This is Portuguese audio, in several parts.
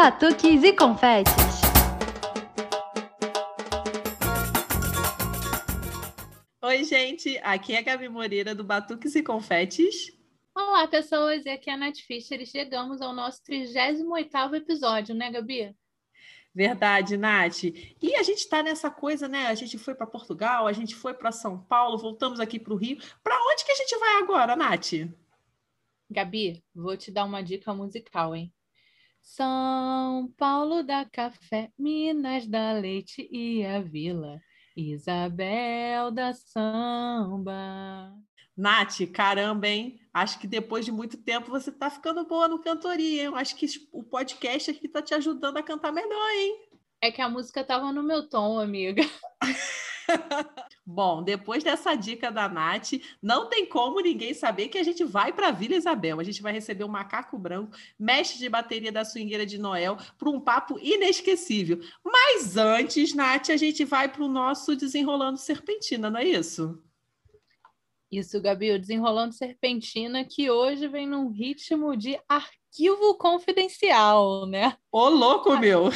batuques e confetes. Oi, gente, aqui é a Gabi Moreira do Batuques e Confetes. Olá, pessoas, e aqui é a Nath Fischer e chegamos ao nosso 38º episódio, né, Gabi? Verdade, Nath. E a gente está nessa coisa, né? A gente foi para Portugal, a gente foi para São Paulo, voltamos aqui para o Rio. Para onde que a gente vai agora, Nath? Gabi, vou te dar uma dica musical, hein? São Paulo da Café, Minas da Leite e a Vila, Isabel da Samba. Nath, caramba, hein? Acho que depois de muito tempo você tá ficando boa no cantoria, hein? Acho que o podcast aqui tá te ajudando a cantar melhor, hein? É que a música tava no meu tom, amiga. Bom, depois dessa dica da Nath, não tem como ninguém saber que a gente vai para Vila Isabel. A gente vai receber o Macaco Branco, mestre de bateria da Swingueira de Noel, para um papo inesquecível. Mas antes, Nath, a gente vai para o nosso Desenrolando Serpentina, não é isso? Isso, Gabi, o Desenrolando Serpentina, que hoje vem num ritmo de arquivo confidencial, né? Ô, louco, meu!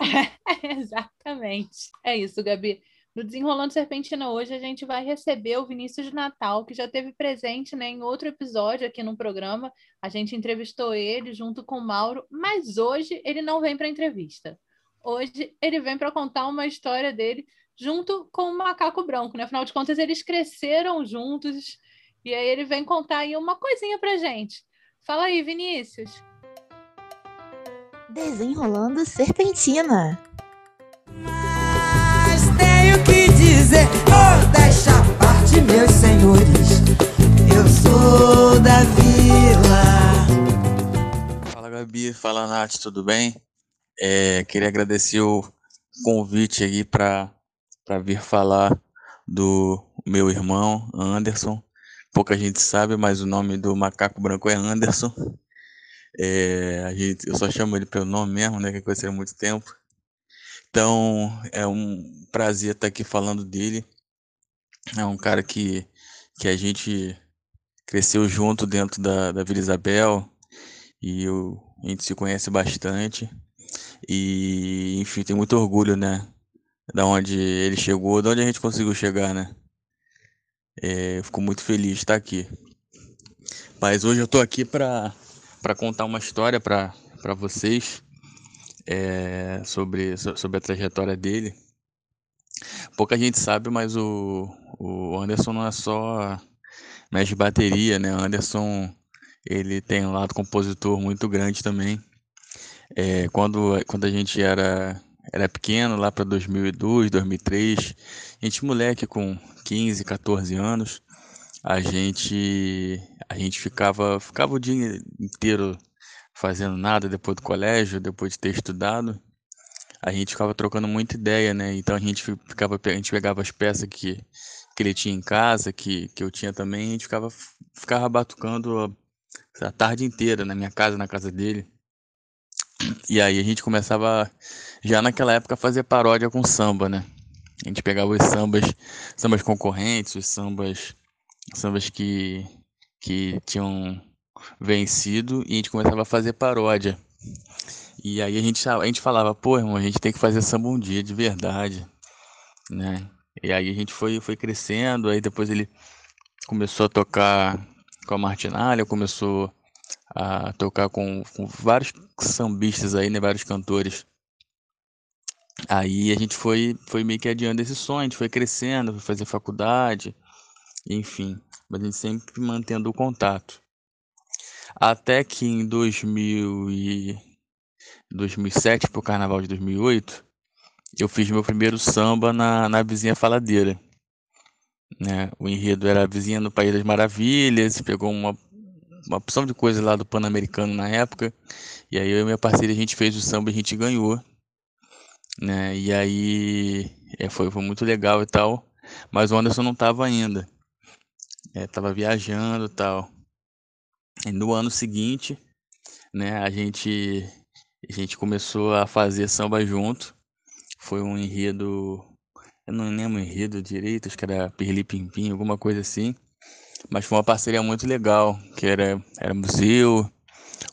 É, exatamente. É isso, Gabi. No Desenrolando Serpentina hoje a gente vai receber o Vinícius de Natal, que já teve presente né, em outro episódio aqui no programa. A gente entrevistou ele junto com o Mauro, mas hoje ele não vem para entrevista. Hoje ele vem para contar uma história dele junto com o Macaco Branco, né? Afinal de contas, eles cresceram juntos e aí ele vem contar aí uma coisinha pra gente. Fala aí, Vinícius. Desenrolando Serpentina. Dizer, oh, parte, meus senhores. Eu sou da vila. Fala Gabi, fala Nath, tudo bem? É, queria agradecer o convite aqui para vir falar do meu irmão Anderson. Pouca gente sabe, mas o nome do macaco branco é Anderson. É, a gente, eu só chamo ele pelo nome mesmo, né? Que conheci há muito tempo. Então, é um prazer estar aqui falando dele. É um cara que, que a gente cresceu junto dentro da, da Vila Isabel e eu, a gente se conhece bastante. E, enfim, tem muito orgulho, né? Da onde ele chegou, da onde a gente conseguiu chegar, né? É, fico muito feliz de estar aqui. Mas hoje eu estou aqui para contar uma história para vocês é, sobre, sobre a trajetória dele. Pouca gente sabe, mas o, o Anderson não é só de bateria, né? O Anderson ele tem um lado compositor muito grande também. É, quando, quando a gente era, era pequeno, lá para 2002, 2003, a gente moleque com 15, 14 anos, a gente a gente ficava ficava o dia inteiro fazendo nada depois do colégio, depois de ter estudado, a gente ficava trocando muita ideia, né? Então a gente ficava, a gente pegava as peças que, que ele tinha em casa, que, que eu tinha também, a gente ficava, ficava batucando a, a tarde inteira na minha casa, na casa dele. E aí a gente começava já naquela época a fazer paródia com samba, né? A gente pegava os sambas, sambas concorrentes, os sambas, sambas que, que tinham vencido e a gente começava a fazer paródia. E aí a gente, a gente falava, pô, irmão, a gente tem que fazer samba um dia de verdade, né? E aí a gente foi, foi crescendo, aí depois ele começou a tocar com a Martinalha, começou a tocar com, com vários sambistas aí, né, vários cantores. Aí a gente foi, foi meio que adiando esse sonho, a gente foi crescendo, foi fazer faculdade, enfim, mas a gente sempre mantendo o contato. Até que em 2000 e 2007 para o Carnaval de 2008, eu fiz meu primeiro samba na, na Vizinha Faladeira. Né? O enredo era a Vizinha no País das Maravilhas, pegou uma, uma opção de coisa lá do Pan-Americano na época, e aí eu e minha parceira a gente fez o samba e a gente ganhou. Né? E aí é, foi, foi muito legal e tal, mas o Anderson não estava ainda. É, tava viajando e tal. No ano seguinte, né, a gente a gente começou a fazer samba junto. Foi um enredo, eu não lembro o enredo direito, acho que era Pirli Pimpim, alguma coisa assim. Mas foi uma parceria muito legal, que era era museu,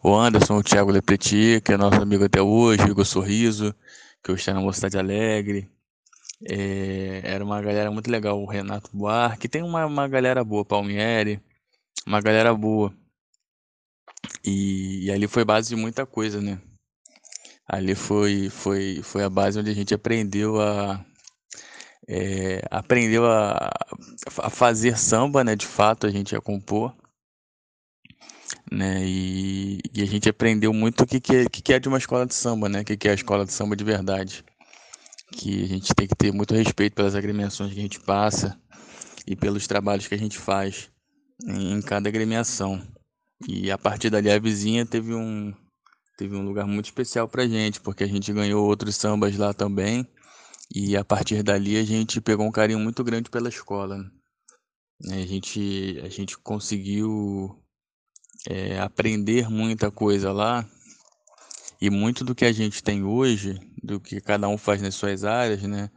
o Anderson, o Thiago Lepreti, que é nosso amigo até hoje, Igor Sorriso, que hoje está na Mocidade Alegre. É, era uma galera muito legal, o Renato Buarque, tem uma, uma galera boa, Palmieri, uma galera boa. E, e ali foi base de muita coisa, né? Ali foi, foi, foi a base onde a gente aprendeu a, é, aprendeu a, a fazer samba, né? De fato, a gente ia compor né? E, e, a gente aprendeu muito o que, que, é, que, é de uma escola de samba, né? O que, que é a escola de samba de verdade. Que a gente tem que ter muito respeito pelas agremiações que a gente passa e pelos trabalhos que a gente faz em, em cada agremiação. E a partir dali a vizinha teve um, teve um lugar muito especial pra gente, porque a gente ganhou outros sambas lá também. E a partir dali a gente pegou um carinho muito grande pela escola. A gente, a gente conseguiu é, aprender muita coisa lá. E muito do que a gente tem hoje, do que cada um faz nas suas áreas, né?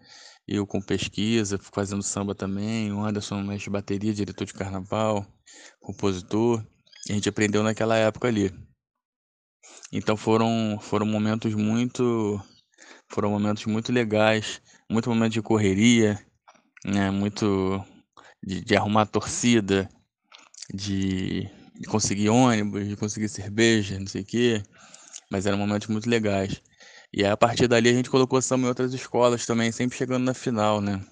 Eu com pesquisa, fazendo samba também, o Anderson de bateria, diretor de carnaval, compositor. A gente aprendeu naquela época ali. Então foram, foram momentos muito foram momentos muito legais, muito momento de correria, né? Muito de, de arrumar torcida, de de conseguir ônibus, de conseguir cerveja, não sei o quê. Mas eram momentos muito legais. E aí, a partir dali a gente colocou samba em outras escolas também, sempre chegando na final, né?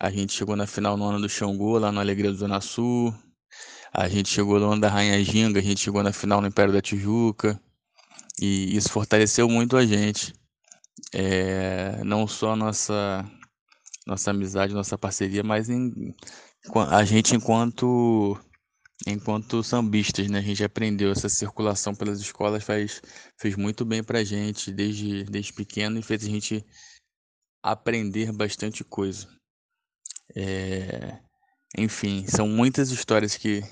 A gente chegou na final no ano do Xangô, lá no Alegria do Zona Sul. A gente chegou no ano da Rainha Ginga, a gente chegou na final no Império da Tijuca. E isso fortaleceu muito a gente. É, não só nossa nossa amizade, nossa parceria, mas em, a gente enquanto enquanto sambistas, né? A gente aprendeu essa circulação pelas escolas, faz, fez muito bem pra gente desde, desde pequeno e fez a gente aprender bastante coisa. É, enfim, são muitas histórias que,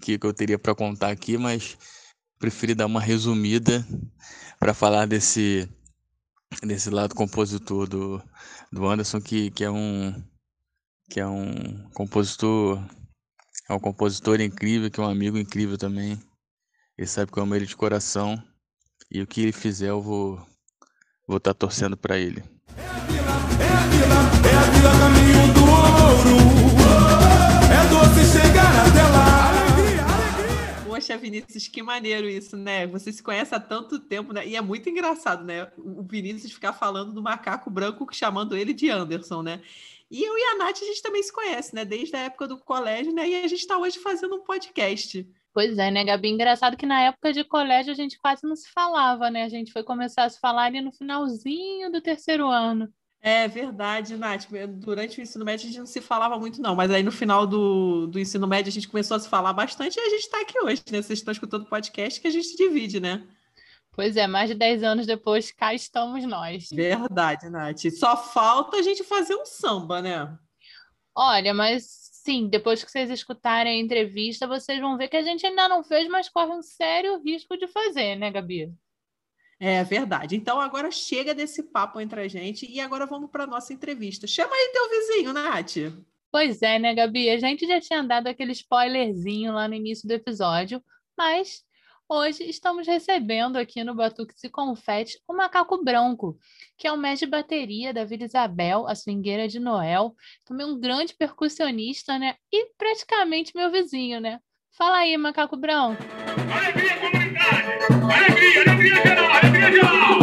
que eu teria para contar aqui, mas preferi dar uma resumida para falar desse, desse lado compositor do, do Anderson, que, que, é um, que é um compositor é um compositor incrível, que é um amigo incrível também. Ele sabe que eu amo ele de coração. E o que ele fizer, eu vou vou estar tá torcendo para ele. É a vila, é a vila, é a vila caminho do ouro. Até lá. Alegria, alegria. Poxa, Vinícius, que maneiro isso, né? Você se conhece há tanto tempo, né? E é muito engraçado, né? O Vinícius ficar falando do macaco branco, chamando ele de Anderson, né? E eu e a Nath, a gente também se conhece, né? Desde a época do colégio, né? E a gente está hoje fazendo um podcast. Pois é, né, Gabi? Engraçado que na época de colégio a gente quase não se falava, né? A gente foi começar a se falar ali no finalzinho do terceiro ano. É verdade, Nath. Durante o ensino médio a gente não se falava muito, não. Mas aí no final do, do ensino médio a gente começou a se falar bastante e a gente está aqui hoje, né? Vocês estão escutando o podcast que a gente divide, né? Pois é, mais de 10 anos depois, cá estamos nós. Verdade, Nath. Só falta a gente fazer um samba, né? Olha, mas sim, depois que vocês escutarem a entrevista, vocês vão ver que a gente ainda não fez, mas corre um sério risco de fazer, né, Gabi? É verdade. Então agora chega desse papo entre a gente e agora vamos para nossa entrevista. Chama aí teu vizinho, Nath. Pois é, né, Gabi? A gente já tinha dado aquele spoilerzinho lá no início do episódio, mas Hoje estamos recebendo aqui no Batuques e Confete o Macaco Branco, que é o mestre de bateria da Vila Isabel, a swingueira de Noel, também um grande percussionista, né? E praticamente meu vizinho, né? Fala aí, Macaco Branco. Alegria, comunidade! Alegria, alegria geral, alegria geral!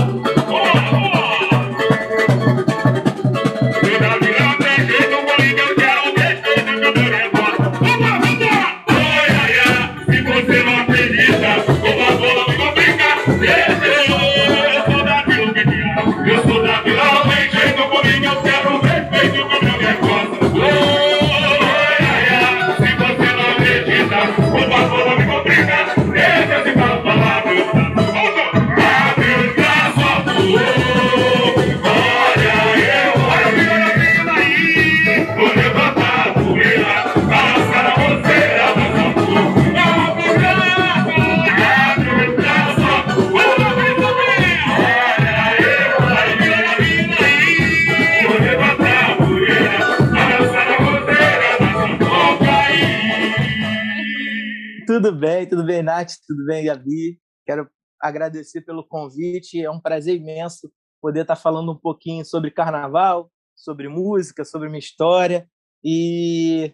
Tudo bem, tudo bem, Nath? Tudo bem, Gabi? Quero agradecer pelo convite. É um prazer imenso poder estar falando um pouquinho sobre carnaval, sobre música, sobre minha história. E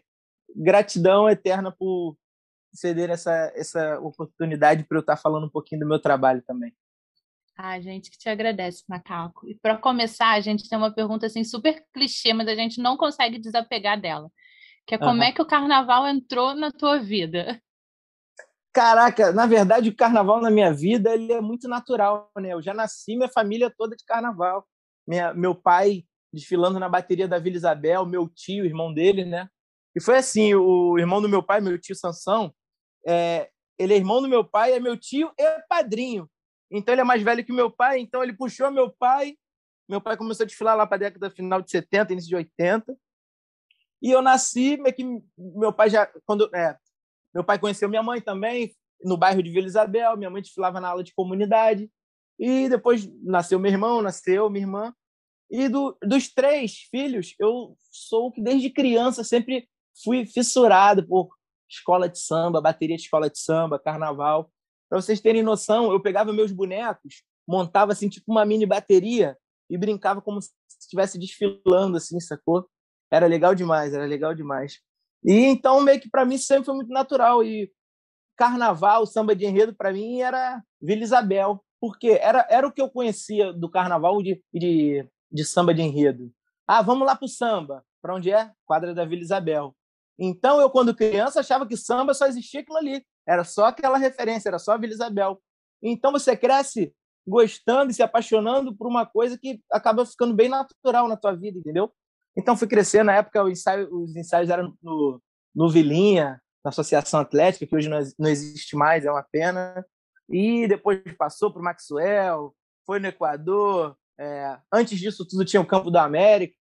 gratidão eterna por ceder essa, essa oportunidade para eu estar falando um pouquinho do meu trabalho também. Ah, gente que te agradece, Macaco. E para começar, a gente tem uma pergunta assim super clichê, mas a gente não consegue desapegar dela. Que é como uhum. é que o carnaval entrou na tua vida? Caraca, na verdade o carnaval na minha vida ele é muito natural, né? Eu já nasci minha família toda de carnaval. Minha, meu pai desfilando na bateria da Vila Isabel, meu tio, irmão dele, né? E foi assim, o irmão do meu pai, meu tio Sansão, é, ele é irmão do meu pai, é meu tio e padrinho. Então ele é mais velho que meu pai, então ele puxou meu pai. Meu pai começou a desfilar lá para a década final de 70, início de 80. E eu nasci, meio que meu pai já quando é, meu pai conheceu minha mãe também no bairro de Vila Isabel, minha mãe desfilava na aula de comunidade. E depois nasceu meu irmão, nasceu minha irmã. E do, dos três filhos, eu sou o que desde criança sempre fui fissurado por escola de samba, bateria de escola de samba, carnaval. Para vocês terem noção, eu pegava meus bonecos, montava assim tipo uma mini bateria e brincava como se estivesse desfilando assim, sacou? Era legal demais, era legal demais. E então meio que para mim sempre foi muito natural e carnaval, samba de enredo para mim era Vila Isabel, porque era era o que eu conhecia do carnaval de, de, de samba de enredo. Ah, vamos lá pro samba. Para onde é? Quadra da Vila Isabel. Então eu quando criança achava que samba só existia aquilo ali. Era só aquela referência, era só a Vila Isabel. Então você cresce gostando e se apaixonando por uma coisa que acaba ficando bem natural na tua vida, entendeu? Então fui crescer, na época ensaio, os ensaios eram no, no Vilinha, na Associação Atlética, que hoje não, não existe mais, é uma pena. E depois passou para o Maxwell, foi no Equador. É, antes disso tudo tinha o Campo da América,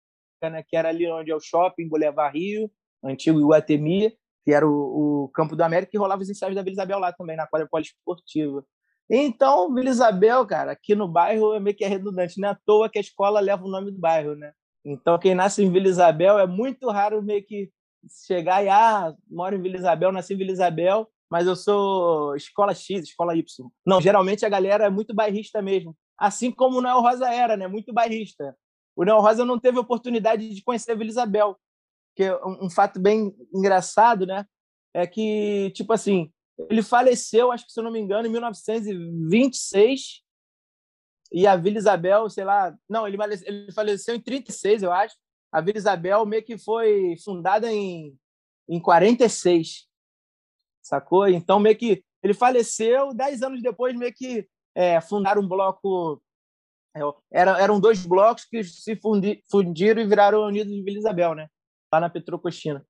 né, que era ali onde é o shopping, Boulevard Rio, antigo Iguatemi que era o, o Campo do América, e rolava os ensaios da Vila Isabel lá também, na quadra poliesportiva. Então, Vila Isabel, cara, aqui no bairro é meio que é redundante, não é à toa que a escola leva o nome do bairro, né? Então, quem nasce em Vila Isabel é muito raro meio que chegar e, ah, moro em Vila Isabel, nasci em Vila Isabel, mas eu sou escola X, escola Y. Não, geralmente a galera é muito bairrista mesmo. Assim como o Noel Rosa era, né? Muito bairrista. O Noel Rosa não teve oportunidade de conhecer a Vila Isabel que um, um fato bem engraçado, né? É que, tipo assim, ele faleceu, acho que se eu não me engano, em 1926 e a Vila Isabel, sei lá, não, ele faleceu, ele faleceu em 36, eu acho. A Vila Isabel meio que foi fundada em, em 46, sacou? Então, meio que ele faleceu, dez anos depois, meio que é, fundaram um bloco. É, era, eram dois blocos que se fundi, fundiram e viraram Unidos de Vila Isabel, né? lá na Petrocochina.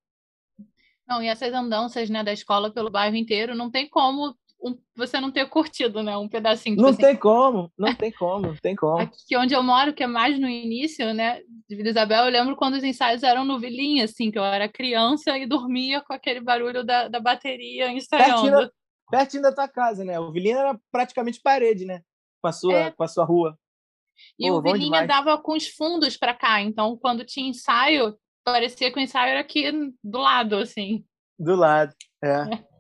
Não, e essas andanças né, da escola pelo bairro inteiro, não tem como um, você não ter curtido, né? Um pedacinho. Tipo não assim. tem como, não tem como, não tem como. Aqui onde eu moro, que é mais no início, né? De Vila Isabel, eu lembro quando os ensaios eram no Vilinha, assim, que eu era criança e dormia com aquele barulho da, da bateria ensaiando. Pertinho da, pertinho da tua casa, né? O Vilinha era praticamente parede, né? Com a sua, é. com a sua rua. E Pô, o Vilinha dava com os fundos para cá, então quando tinha ensaio, parecia que o ensaio era aqui do lado, assim. Do lado, é. é.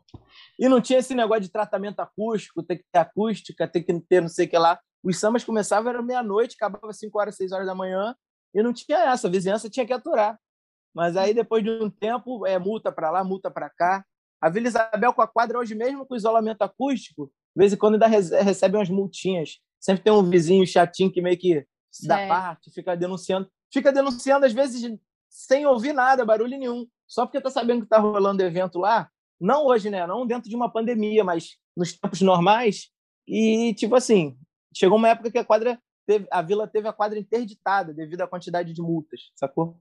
E não tinha esse negócio de tratamento acústico, tem que ter acústica, tem que ter não sei o que lá. Os sambas começavam, era meia-noite, acabava 5 horas, 6 horas da manhã, e não tinha essa, a vizinhança tinha que aturar. Mas aí, depois de um tempo, é multa para lá, multa para cá. A Vila Isabel com a quadra, hoje mesmo com isolamento acústico, de vez em quando ainda recebe umas multinhas. Sempre tem um vizinho chatinho que meio que dá é. parte, fica denunciando. Fica denunciando, às vezes, sem ouvir nada, barulho nenhum. Só porque tá sabendo que tá rolando evento lá, não hoje, né? Não dentro de uma pandemia, mas nos tempos normais. E, tipo assim, chegou uma época que a quadra teve, a vila teve a quadra interditada devido à quantidade de multas, sacou?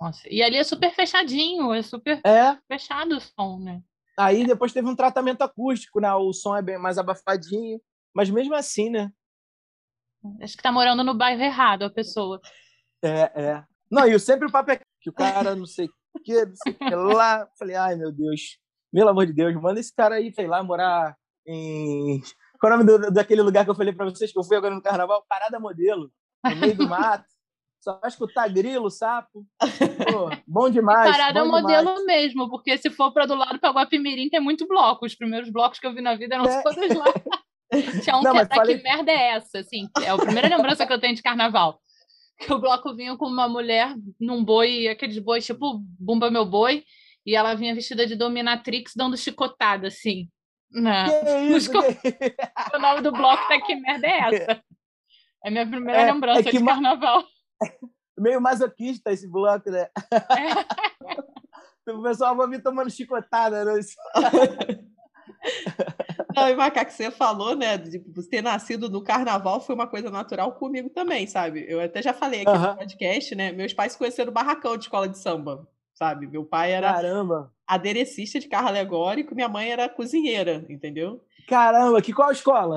Nossa, e ali é super fechadinho, é super é. fechado o som, né? Aí depois teve um tratamento acústico, né? O som é bem mais abafadinho, mas mesmo assim, né? Acho que tá morando no bairro errado a pessoa. É, é. Não, e sempre o papo é que o cara não sei o que, não sei o que lá. Falei, ai meu Deus, pelo amor de Deus, manda esse cara aí, sei lá, morar em. Qual é o nome do, daquele lugar que eu falei para vocês que eu fui agora no carnaval? Parada Modelo, no meio do mato. Só vai escutar grilo, sapo. Pô, bom demais. E parada bom modelo demais. mesmo, porque se for para do lado para Guapimirim tem muito bloco. Os primeiros blocos que eu vi na vida eram é. todos lá. Tinha um Não, que tá, falei- que merda é essa, assim? É a primeira lembrança que eu tenho de carnaval. Que o bloco vinha com uma mulher num boi, aqueles bois tipo Bumba Meu Boi, e ela vinha vestida de dominatrix dando chicotada, assim. Na... Que isso? Que- O nome do bloco tá Que merda é essa? É minha primeira É- lembrança é que de ma- carnaval. Meio masoquista esse bloco, né? O pessoal vai vir tomando chicotada, né? Não, e Macaco, você falou, né, de você ter nascido no carnaval foi uma coisa natural comigo também, sabe? Eu até já falei aqui Aham. no podcast, né? Meus pais se conheceram no barracão de escola de samba, sabe? Meu pai era Caramba! aderecista de carro alegórico, minha mãe era cozinheira, entendeu? Caramba, que qual escola?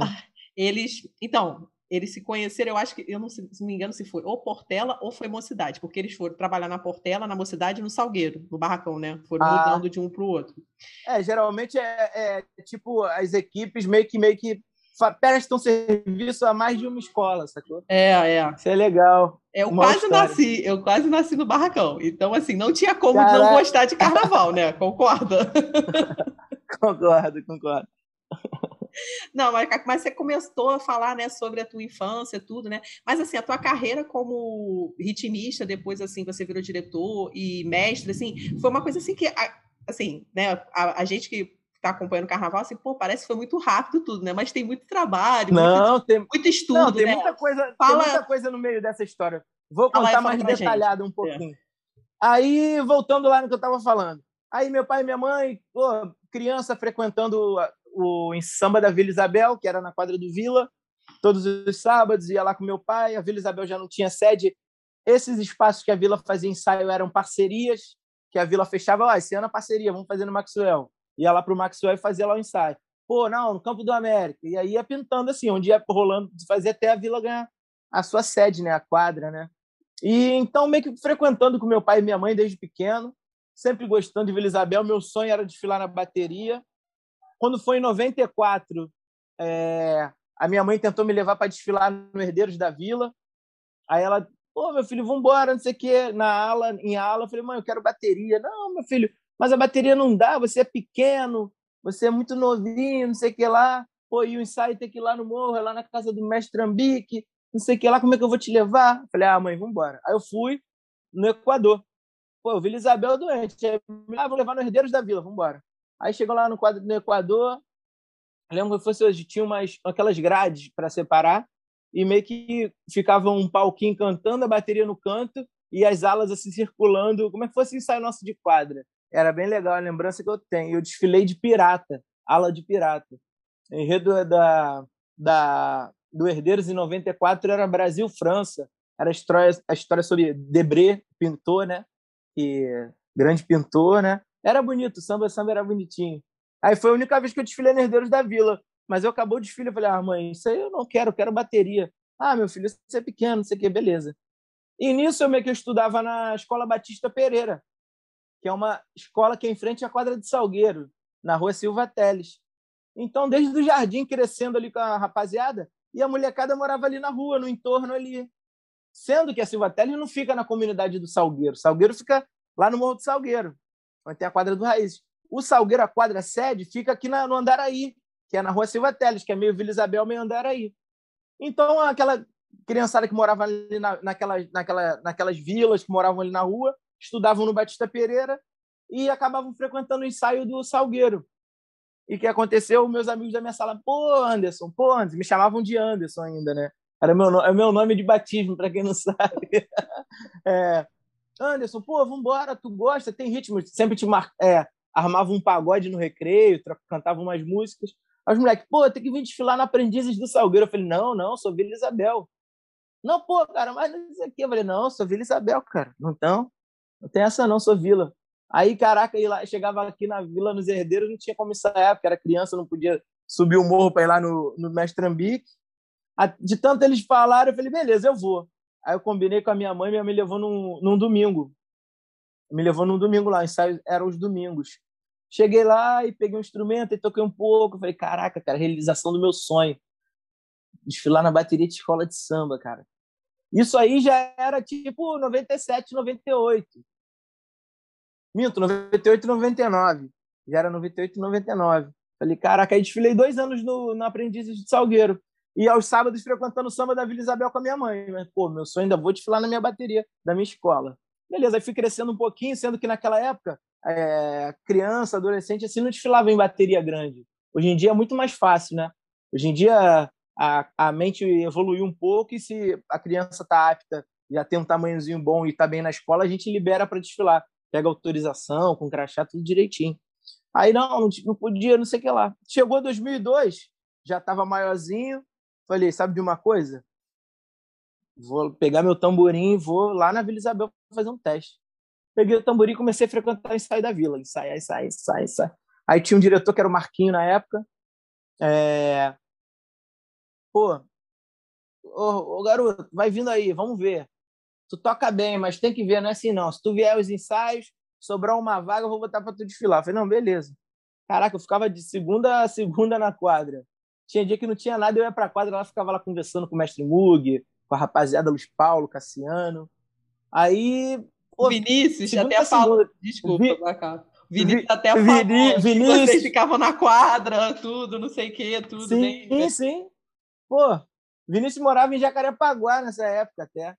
Eles, então, eles se conheceram, eu acho que, eu não se não me engano, se foi ou Portela ou foi Mocidade, porque eles foram trabalhar na Portela, na Mocidade e no Salgueiro, no barracão, né? Foram Ah. mudando de um para o outro. É, geralmente é, é tipo as equipes meio que meio que prestam serviço a mais de uma escola, sacou? É, é. Isso é legal. Eu Uma quase história. nasci, eu quase nasci no barracão. Então, assim, não tinha como não Caraca. gostar de carnaval, né? Concorda? Concordo, concordo. Não, mas, mas você começou a falar, né, sobre a tua infância, tudo, né? Mas assim, a tua carreira como ritmista, depois assim, você virou diretor e mestre, assim, foi uma coisa assim que, assim, né, a, a gente que tá acompanhando o carnaval, assim, pô, parece que foi muito rápido tudo, né? Mas tem muito trabalho, muito, Não, tem, muito estudo, não, tem né? muita coisa, tem Fala- muita coisa no meio dessa história. Vou contar fala mais pra gente. É. detalhado um pouquinho. Aí, voltando lá no que eu estava falando. Aí, meu pai e minha mãe, pô, criança frequentando a- o em samba da Vila Isabel, que era na quadra do Vila, todos os sábados, ia lá com meu pai. A Vila Isabel já não tinha sede. Esses espaços que a Vila fazia ensaio eram parcerias, que a Vila fechava, ó, esse ano é parceria, vamos fazer no Maxwell. Ia lá para o Maxwell e fazia lá o ensaio. Pô, não, no Campo do América. E aí ia pintando assim, onde ia rolando, fazer até a Vila ganhar a sua sede, né, a quadra, né? E então meio que frequentando com meu pai e minha mãe desde pequeno, sempre gostando de Vila Isabel, meu sonho era desfilar na bateria. Quando foi em 94, é, a minha mãe tentou me levar para desfilar no Herdeiros da Vila. Aí ela, pô, meu filho, vamos embora, não sei o quê, na ala, em ala. Eu falei, mãe, eu quero bateria. Não, meu filho, mas a bateria não dá, você é pequeno, você é muito novinho, não sei o que lá. Pô, e o ensaio tem que ir lá no morro, é lá na casa do mestre Trambique, não sei o que lá, como é que eu vou te levar? Falei, ah, mãe, vamos embora. Aí eu fui no Equador. Pô, eu vi Isabel doente. Aí, ah, vou levar no Herdeiros da Vila, vamos embora. Aí chegou lá no quadro do Equador, lembro que fosse hoje, tinha umas, aquelas grades para separar, e meio que ficava um palquinho cantando, a bateria no canto, e as alas assim circulando, como é que fosse ensaio nosso de quadra. Era bem legal a lembrança que eu tenho. Eu desfilei de pirata, ala de pirata. O enredo da, da, do Herdeiros em 94 era Brasil-França. Era a história, a história sobre Debré, pintor, né? Que, grande pintor, né? Era bonito, samba, samba era bonitinho. Aí foi a única vez que eu desfilei no Herdeiros da Vila. Mas eu acabou o desfile, eu falei, ah, mãe, isso aí eu não quero, eu quero bateria. Ah, meu filho, você é pequeno, não sei o que, beleza. E nisso eu meio que estudava na Escola Batista Pereira, que é uma escola que é em frente à quadra de Salgueiro, na rua Silva Teles. Então, desde o jardim, crescendo ali com a rapaziada, e a molecada morava ali na rua, no entorno ali. Sendo que a Silva Teles não fica na comunidade do Salgueiro. Salgueiro fica lá no Morro do Salgueiro, onde tem a quadra do Raiz. O Salgueiro, a quadra sede, fica aqui no Andaraí, que é na rua Silva Teles, que é meio Vila Isabel, meio Andaraí. Então, aquela criançada que morava ali na, naquelas, naquela, naquelas vilas, que moravam ali na rua, estudavam no Batista Pereira e acabavam frequentando o ensaio do Salgueiro. E o que aconteceu? Meus amigos da minha sala, pô, Anderson, pô, Anderson, me chamavam de Anderson ainda, né? Era meu, é meu nome de batismo, para quem não sabe. É, Anderson, pô, vambora, tu gosta, tem ritmo. Sempre te mar... é, armava um pagode no recreio, cantava umas músicas. Aí os moleques, pô, tem que vir desfilar na Aprendizes do Salgueiro. Eu falei, não, não, sou Vila Isabel. Não, pô, cara, mas não sei o quê. Eu falei, não, sou Vila Isabel, cara. Então, não tem essa não, sou Vila. Aí, caraca, lá, chegava aqui na Vila, nos Herdeiros, não tinha como ensaiar, porque era criança, não podia subir o morro para ir lá no, no Mestre Trambique. A- De tanto eles falaram, eu falei, beleza, eu vou. Aí eu combinei com a minha mãe, minha mãe me levou num, num domingo. Me levou num domingo lá, ensaio eram os domingos. Cheguei lá e peguei um instrumento e toquei um pouco. Falei, caraca, cara, realização do meu sonho. Desfilar na bateria de escola de samba, cara. Isso aí já era tipo 97, 98. Minto, 98, 99. Já era 98, 99. Falei, caraca, aí desfilei dois anos no, no de Salgueiro. E aos sábados frequentando o samba da Vila Isabel com a minha mãe. Mas, pô, meu sonho ainda vou desfilar na minha bateria da minha escola. Beleza, aí fui crescendo um pouquinho, sendo que naquela época, é, criança, adolescente, assim, não desfilava em bateria grande. Hoje em dia é muito mais fácil, né? Hoje em dia a, a mente evoluiu um pouco e se a criança está apta, já tem um tamanhozinho bom e está bem na escola, a gente libera para desfilar. Pega autorização, com crachá, tudo direitinho. Aí não, não podia, não sei o que lá. Chegou 2002, já estava maiorzinho. Falei, sabe de uma coisa? Vou pegar meu tamborim e vou lá na Vila Isabel fazer um teste. Peguei o tamborim e comecei a frequentar o ensaio da vila. Ensaio, ensaio, ensaio, ensaio. Aí tinha um diretor que era o Marquinho na época. É... Pô, ô, ô, garoto, vai vindo aí, vamos ver. Tu toca bem, mas tem que ver, não é assim não. Se tu vier os ensaios, sobrar uma vaga, eu vou botar para tu desfilar. Eu falei, não, beleza. Caraca, eu ficava de segunda a segunda na quadra. Tinha dia que não tinha nada, eu ia para a quadra, ela ficava lá conversando com o mestre Mug, com a rapaziada Luiz Paulo, Cassiano. Aí. Pô, Vinícius, até falou. Desculpa, Vi... Vinícius Vi... até falou. Vinícius... Vocês ficavam na quadra, tudo, não sei o que, tudo. Sim, bem... sim. Pô, Vinícius morava em Jacarepaguá nessa época até.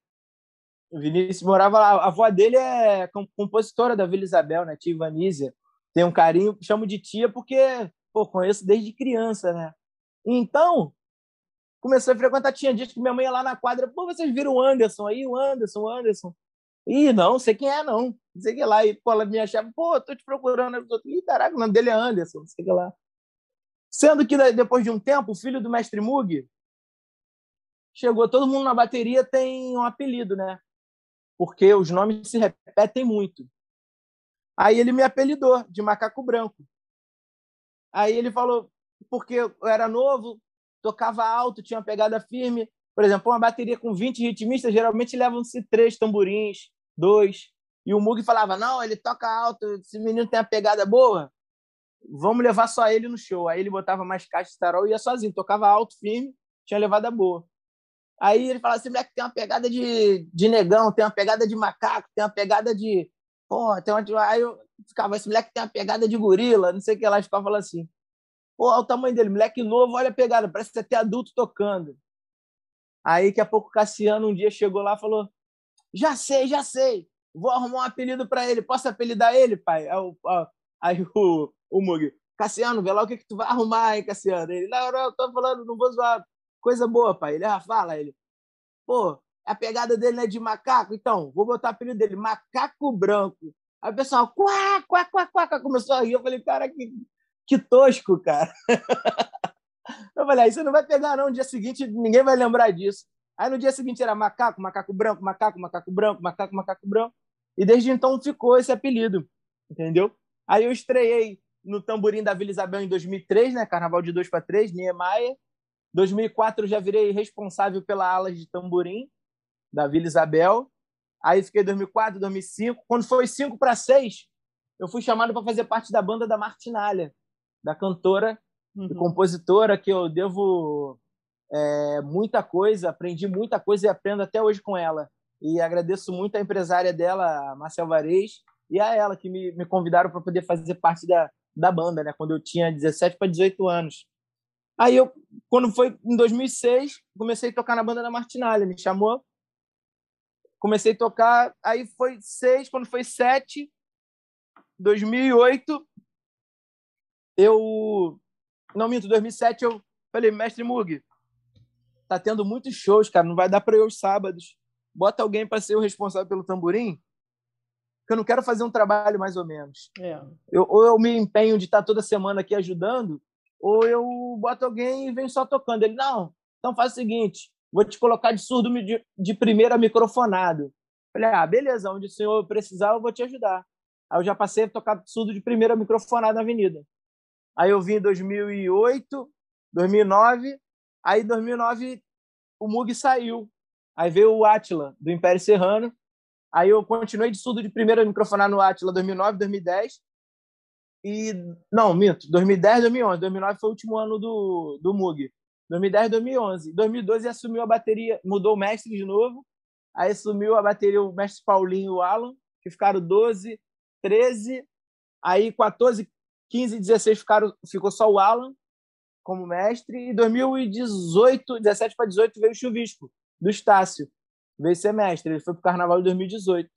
O Vinícius morava lá. A avó dele é compositora da Vila Isabel, né? Tia Ivanísia. Tem um carinho, chamo de tia porque, pô, conheço desde criança, né? Então, comecei a frequentar. Tinha dias que minha mãe ia lá na quadra. Pô, vocês viram o Anderson aí? O Anderson, o Anderson. Ih, não, sei quem é, não. Não sei que lá. E pô, ela me achava, pô, tô te procurando. Ih, caraca, o nome dele é Anderson, não sei que lá. Sendo que depois de um tempo, o filho do mestre Mug chegou, todo mundo na bateria tem um apelido, né? porque os nomes se repetem muito. Aí ele me apelidou de macaco branco. Aí ele falou, porque eu era novo, tocava alto, tinha uma pegada firme. Por exemplo, uma bateria com 20 ritmistas, geralmente levam-se três tamborins, dois. E o Mug falava: Não, ele toca alto, esse menino tem uma pegada boa, vamos levar só ele no show. Aí ele botava mais caixa de tarol e ia sozinho, tocava alto, firme, tinha levada boa. Aí ele fala assim, moleque, tem uma pegada de, de negão, tem uma pegada de macaco, tem uma pegada de... Pô, tem uma... Aí eu ficava, esse moleque tem uma pegada de gorila, não sei o que lá, e ficava falando assim. Pô, olha o tamanho dele, moleque novo, olha a pegada, parece até adulto tocando. Aí, daqui a pouco, o Cassiano um dia chegou lá e falou, já sei, já sei, vou arrumar um apelido para ele, posso apelidar ele, pai? Aí, o, aí o, o Mug, Cassiano, vê lá o que, que tu vai arrumar, hein, Cassiano? Ele, não, não, eu tô falando, não vou zoar Coisa boa, pai. Ele, ah, fala, ele. Pô, a pegada dele não é de macaco? Então, vou botar o apelido dele, macaco branco. Aí o pessoal, quá, quá, quá, quá, começou a rir. Eu falei, cara, que, que tosco, cara. Eu falei, aí você não vai pegar, não. No dia seguinte, ninguém vai lembrar disso. Aí no dia seguinte era macaco, macaco branco, macaco, macaco branco, macaco, macaco branco. E desde então ficou esse apelido, entendeu? Aí eu estreiei no Tamborim da Vila Isabel em 2003, né? Carnaval de 2 para 3, Niemeyer. 2004 já virei responsável pela ala de tamborim da Vila Isabel. Aí fiquei 2004, 2005. Quando foi 5 para 6, eu fui chamado para fazer parte da banda da Martinalha, da cantora uhum. e compositora que eu devo é, muita coisa, aprendi muita coisa e aprendo até hoje com ela. E agradeço muito a empresária dela, a Marcel Varez, e a ela que me, me convidaram para poder fazer parte da, da banda, né? Quando eu tinha 17 para 18 anos. Aí eu, quando foi em 2006, comecei a tocar na banda da Martinalha, me chamou. Comecei a tocar, aí foi seis, quando foi sete, 2008, eu não minto, 2007 eu falei, mestre Mug, tá tendo muitos shows, cara, não vai dar para eu os sábados. Bota alguém para ser o responsável pelo tamborim, que eu não quero fazer um trabalho mais ou menos. É. Eu, ou eu me empenho de estar toda semana aqui ajudando, ou eu boto alguém e venho só tocando. Ele, não, então faz o seguinte, vou te colocar de surdo de, de primeira microfonado. Falei, ah, beleza, onde o senhor precisar, eu vou te ajudar. Aí eu já passei a tocar surdo de primeira microfonado na avenida. Aí eu vim em 2008, 2009, aí em 2009 o Mug saiu. Aí veio o Atila, do Império Serrano. Aí eu continuei de surdo de primeira microfonado no Atila 2009, 2010. E não, minto, 2010, 2011, 2009 foi o último ano do do Mug. 2010, 2011, 2012 assumiu a bateria, mudou o mestre de novo. Aí assumiu a bateria o mestre Paulinho e o Alan, que ficaram 12, 13, aí 14, 15 e 16 ficaram, ficou só o Alan como mestre. E 2018, 17 para 18, veio o Chuvisco, do Estácio. Veio ser mestre. Ele foi para o Carnaval de 2018.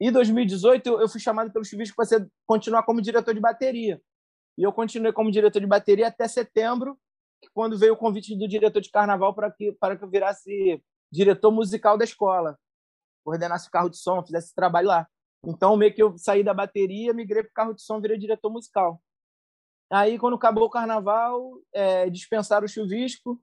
E 2018 eu, fui chamado pelo Chuvisco para continuar como diretor de bateria. E eu continuei como diretor de bateria até setembro, quando veio o convite do diretor de carnaval para que, para que eu virasse diretor musical da escola, coordenasse o carro de som, fizesse esse trabalho lá. Então, meio que eu saí da bateria, migrei para o carro de som, virei diretor musical. Aí, quando acabou o carnaval, é, dispensaram o chuvisco.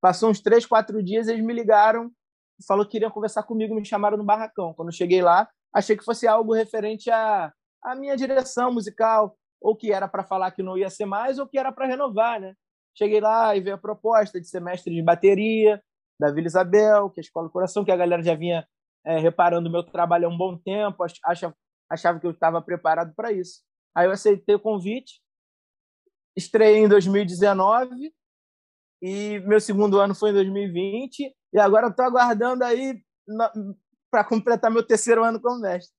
Passou uns três, quatro dias, eles me ligaram e falou que queriam conversar comigo, me chamaram no barracão. Quando eu cheguei lá, achei que fosse algo referente à, à minha direção musical, ou que era para falar que não ia ser mais, ou que era para renovar, né? Cheguei lá e veio a proposta de semestre de bateria da Vila Isabel, que é a Escola do Coração, que a galera já vinha é, reparando o meu trabalho há um bom tempo, achava, achava que eu estava preparado para isso. Aí eu aceitei o convite, estreiei em 2019 e meu segundo ano foi em 2020 e agora estou aguardando aí para completar meu terceiro ano como mestre.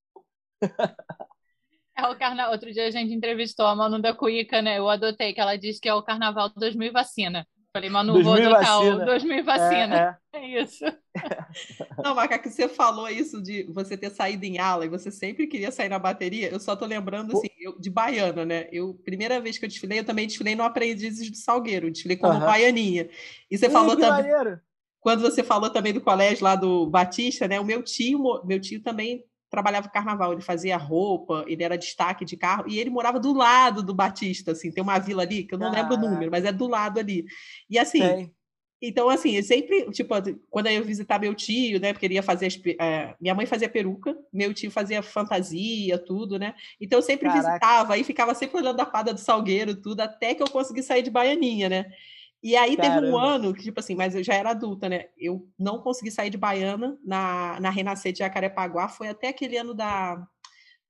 É o carnaval. Outro dia a gente entrevistou a Manu da Cuica, né? Eu adotei que ela disse que é o carnaval 2000 vacina. Falei, Manu, vou adotar vacina. o 2000 vacina. É, é. é isso. Não, Macaco, você falou isso de você ter saído em ala e você sempre queria sair na bateria. Eu só tô lembrando, assim, eu, de baiana, né? Eu, primeira vez que eu desfilei, eu também desfilei no Aprendizes do Salgueiro. Desfilei como uhum. baianinha. E você falou também... Maneiro. Quando você falou também do colégio lá do Batista, né? O meu tio, meu tio também trabalhava carnaval, ele fazia roupa, ele era destaque de carro, e ele morava do lado do Batista, assim, tem uma vila ali, que eu não ah, lembro o número, mas é do lado ali. E assim, sei. então assim, eu sempre, tipo, quando eu ia visitar meu tio, né, porque ele ia fazer, as, é, minha mãe fazia peruca, meu tio fazia fantasia, tudo, né, então eu sempre Caraca. visitava, e ficava sempre olhando a fada do Salgueiro, tudo, até que eu consegui sair de Baianinha, né. E aí Caramba. teve um ano que, tipo assim, mas eu já era adulta, né? Eu não consegui sair de Baiana na, na Renascer de Jacarepaguá, foi até aquele ano da,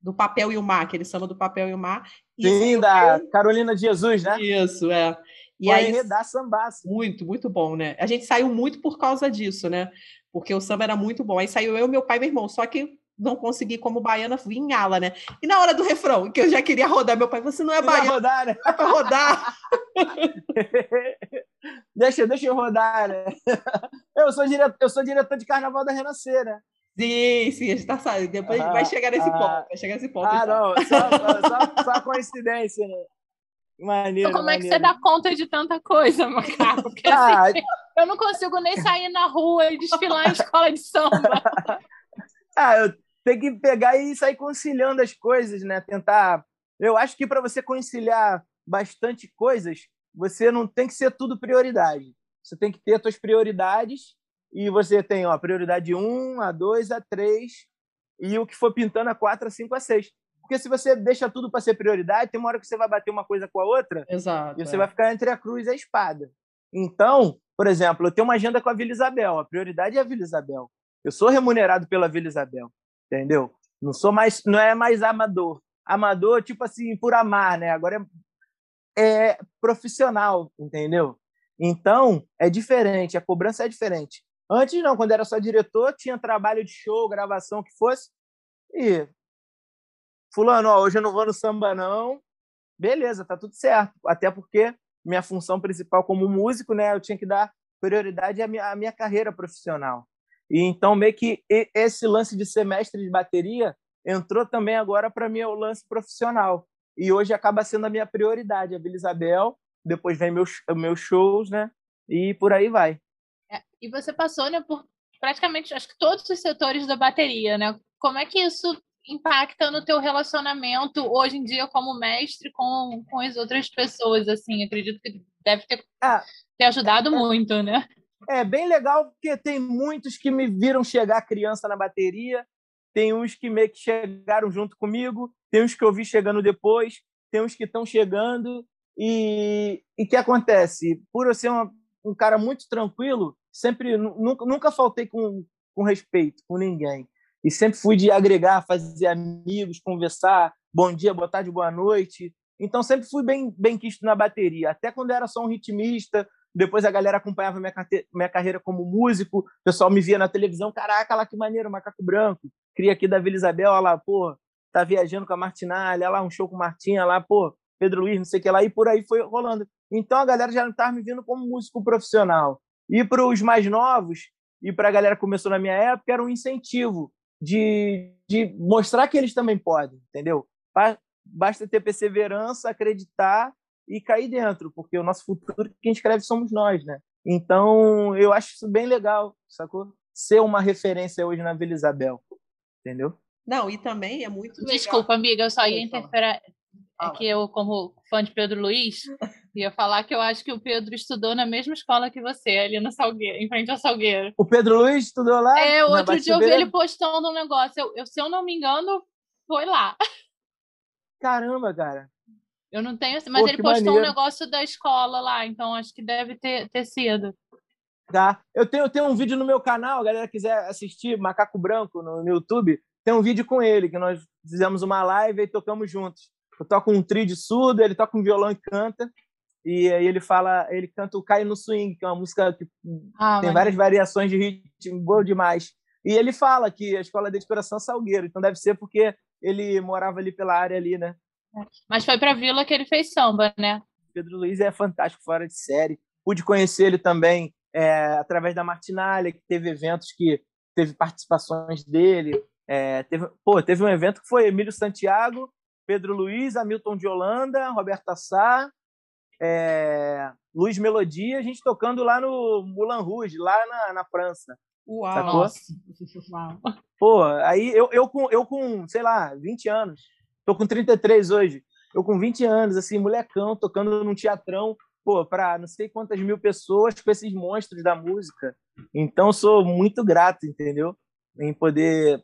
do Papel e o Mar, aquele samba do Papel e o Mar. E Sim, da Carolina de Jesus, né? Isso, é. E Foi aí da sambaço. Muito, muito bom, né? A gente saiu muito por causa disso, né? Porque o samba era muito bom. Aí saiu eu, meu pai e meu irmão. Só que não consegui, como baiana, ala, né? E na hora do refrão, que eu já queria rodar, meu pai, você não é baiana. rodar, né? É para rodar. deixa, deixa eu rodar, né? Eu sou, diretor, eu sou diretor de carnaval da Renascer, né? Sim, sim, a gente tá sabendo. Depois ah, vai chegar nesse ah, ponto. Vai chegar nesse ponto. Ah, então. não, só, só, só coincidência, né? Maneiro, então, como maneiro. é que você dá conta de tanta coisa, macaco? Porque ah, assim, eu não consigo nem sair na rua e desfilar em escola de samba. ah, eu tem que pegar e sair conciliando as coisas, né? Tentar. Eu acho que para você conciliar bastante coisas, você não tem que ser tudo prioridade. Você tem que ter as suas prioridades e você tem ó, a prioridade 1, a 2, a 3 e o que for pintando a 4, a 5, a 6. Porque se você deixa tudo para ser prioridade, tem uma hora que você vai bater uma coisa com a outra Exato, e você é. vai ficar entre a cruz e a espada. Então, por exemplo, eu tenho uma agenda com a Vila Isabel. A prioridade é a Vila Isabel. Eu sou remunerado pela Vila Isabel entendeu? Não sou mais, não é mais amador. Amador, tipo assim, por amar, né? Agora é, é profissional, entendeu? Então, é diferente, a cobrança é diferente. Antes não, quando era só diretor, tinha trabalho de show, gravação, que fosse. E fulano, ó, hoje eu não vou no samba não. Beleza, tá tudo certo. Até porque minha função principal como músico, né, eu tinha que dar prioridade à minha, à minha carreira profissional. E então meio que esse lance de semestre de bateria entrou também agora para mim o lance profissional. E hoje acaba sendo a minha prioridade, a Vila Isabel, depois vem meus meus shows, né? E por aí vai. É, e você passou, né, por praticamente acho que todos os setores da bateria, né? Como é que isso impacta no teu relacionamento hoje em dia como mestre com, com as outras pessoas, assim? Acredito que deve ter, ah, ter ajudado é, muito, né? É bem legal porque tem muitos que me viram chegar criança na bateria, tem uns que meio que chegaram junto comigo, tem uns que eu vi chegando depois, tem uns que estão chegando. E o que acontece? Por eu ser uma, um cara muito tranquilo, sempre nunca, nunca faltei com, com respeito com ninguém. E sempre fui de agregar, fazer amigos, conversar, bom dia, boa tarde, boa noite. Então sempre fui bem, bem quisto na bateria. Até quando era só um ritmista, depois a galera acompanhava minha, minha carreira como músico, o pessoal me via na televisão, caraca, lá que maneiro, macaco branco. Cria aqui da Vila Isabel, olha lá, pô, tá viajando com a Martinalha, olha lá, um show com Martinha lá, pô, Pedro Luiz, não sei o que lá, e por aí foi rolando. Então a galera já não estava me vendo como músico profissional. E para os mais novos, e para a galera que começou na minha época, era um incentivo de, de mostrar que eles também podem, entendeu? Basta ter perseverança, acreditar e cair dentro, porque o nosso futuro, quem escreve somos nós, né? Então, eu acho isso bem legal, sacou? Ser uma referência hoje na Vila Isabel, entendeu? Não, e também é muito legal. Desculpa, amiga, eu só ia interferir. É que eu, como fã de Pedro Luiz, ia falar que eu acho que o Pedro estudou na mesma escola que você, ali no Salgueiro, em frente ao Salgueiro. O Pedro Luiz estudou lá? É, outro dia eu vi ele postando um negócio. Eu, eu, se eu não me engano, foi lá. Caramba, cara. Eu não tenho, mas Pô, ele postou maneiro. um negócio da escola lá, então acho que deve ter, ter sido. Tá. Eu tenho, eu tenho um vídeo no meu canal, galera quiser assistir Macaco Branco no, no YouTube, tem um vídeo com ele, que nós fizemos uma live e tocamos juntos. Eu toco um trio de surdo, ele toca um violão e canta. E aí ele fala, ele canta o Cai no Swing, que é uma música que ah, tem várias variações de ritmo, boa demais. E ele fala que a escola de inspiração é Salgueiro, então deve ser porque ele morava ali pela área ali, né? Mas foi para Vila que ele fez samba, né? Pedro Luiz é fantástico, fora de série. Pude conhecer ele também é, através da Martinalha, que teve eventos que teve participações dele. É, teve, pô, teve um evento que foi Emílio Santiago, Pedro Luiz, Hamilton de Holanda, Roberta Sá, é, Luiz Melodia, a gente tocando lá no Moulin Rouge, lá na, na França. Uau! Pô, aí eu, eu, com, eu com, sei lá, 20 anos, tô com 33 hoje, eu com 20 anos, assim, molecão, tocando num teatrão, pô, para não sei quantas mil pessoas com esses monstros da música. Então, sou muito grato, entendeu? Em poder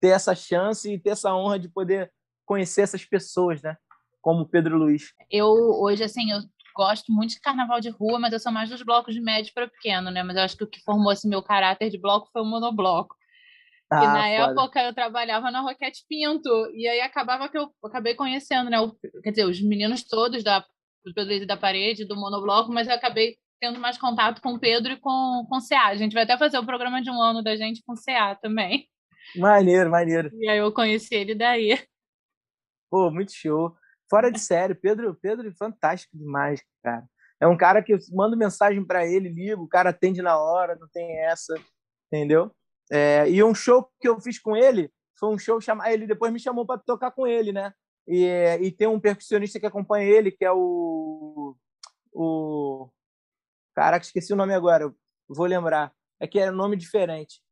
ter essa chance e ter essa honra de poder conhecer essas pessoas, né? Como Pedro Luiz. Eu hoje assim, eu gosto muito de carnaval de rua, mas eu sou mais dos blocos de médio para pequeno, né? Mas eu acho que o que formou esse meu caráter de bloco foi o monobloco. Ah, e na foda. época eu trabalhava na Roquete Pinto, e aí acabava que eu acabei conhecendo, né? O, quer dizer, os meninos todos da, do Pedro Luiz da Parede, do monobloco, mas eu acabei tendo mais contato com o Pedro e com, com o CA. A gente vai até fazer o programa de um ano da gente com o CA também. Maneiro, maneiro. E aí eu conheci ele daí. Pô, muito show. Fora de sério, Pedro, Pedro é fantástico demais, cara. É um cara que eu mando mensagem para ele, ligo, o cara atende na hora, não tem essa, entendeu? É, e um show que eu fiz com ele foi um show chamado. Ele depois me chamou para tocar com ele, né? E, e tem um percussionista que acompanha ele, que é o. o Caraca, esqueci o nome agora, vou lembrar. É que é um nome diferente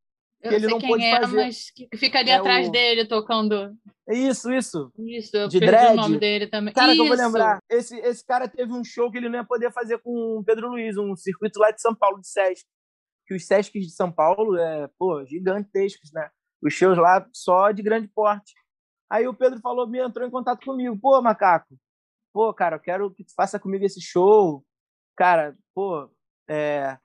que ele não pôde era, fazer. Mas que ficaria é atrás o... dele tocando. Isso, isso. Isso, eu de dread. o nome dele também. Cara, que eu vou lembrar. Esse, esse cara teve um show que ele não ia poder fazer com o Pedro Luiz, um circuito lá de São Paulo, de Sesc. Que os Sescs de São Paulo é, pô, gigantescos, né? Os shows lá só de grande porte. Aí o Pedro falou, me entrou em contato comigo. Pô, macaco, pô, cara, eu quero que tu faça comigo esse show. Cara, pô, é,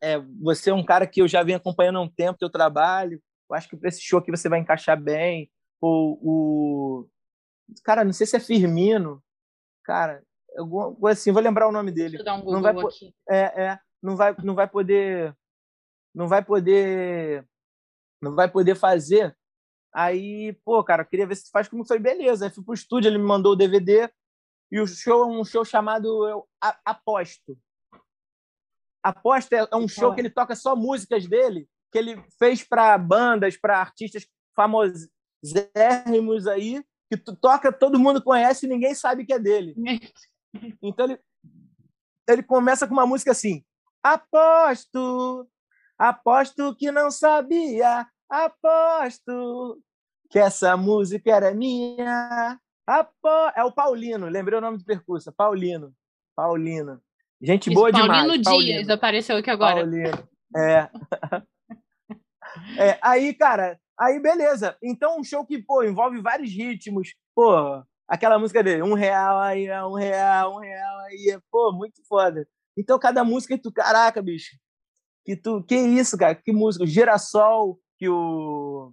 é, você é um cara que eu já venho acompanhando há um tempo teu trabalho. Eu acho que para esse show aqui você vai encaixar bem. O, o cara, não sei se é Firmino, cara, eu, assim, vou lembrar o nome dele. Deixa eu dar um Google não vai, aqui. É, é, não vai, não vai poder, não vai poder, não vai poder fazer. Aí, pô, cara, queria ver se faz como foi, beleza. Aí fui pro estúdio, ele me mandou o DVD e o show é um show chamado eu, Aposto. Aposta é um show que ele toca só músicas dele, que ele fez para bandas, para artistas famosérrimos aí, que tu toca, todo mundo conhece e ninguém sabe que é dele. Então ele, ele começa com uma música assim: Aposto, aposto que não sabia, aposto que essa música era minha. Apo... É o Paulino, lembrei o nome do percurso, Paulino. Paulino. Gente Isso, boa Paulino demais. Dias Paulino apareceu aqui agora. Paulino. É. é. Aí, cara, aí beleza. Então, um show que, pô, envolve vários ritmos. Pô, aquela música dele, um real aí, um real, um real aí. Pô, muito foda. Então, cada música, tu, caraca, bicho. Que tu, que isso, cara? Que música? Girassol, que o.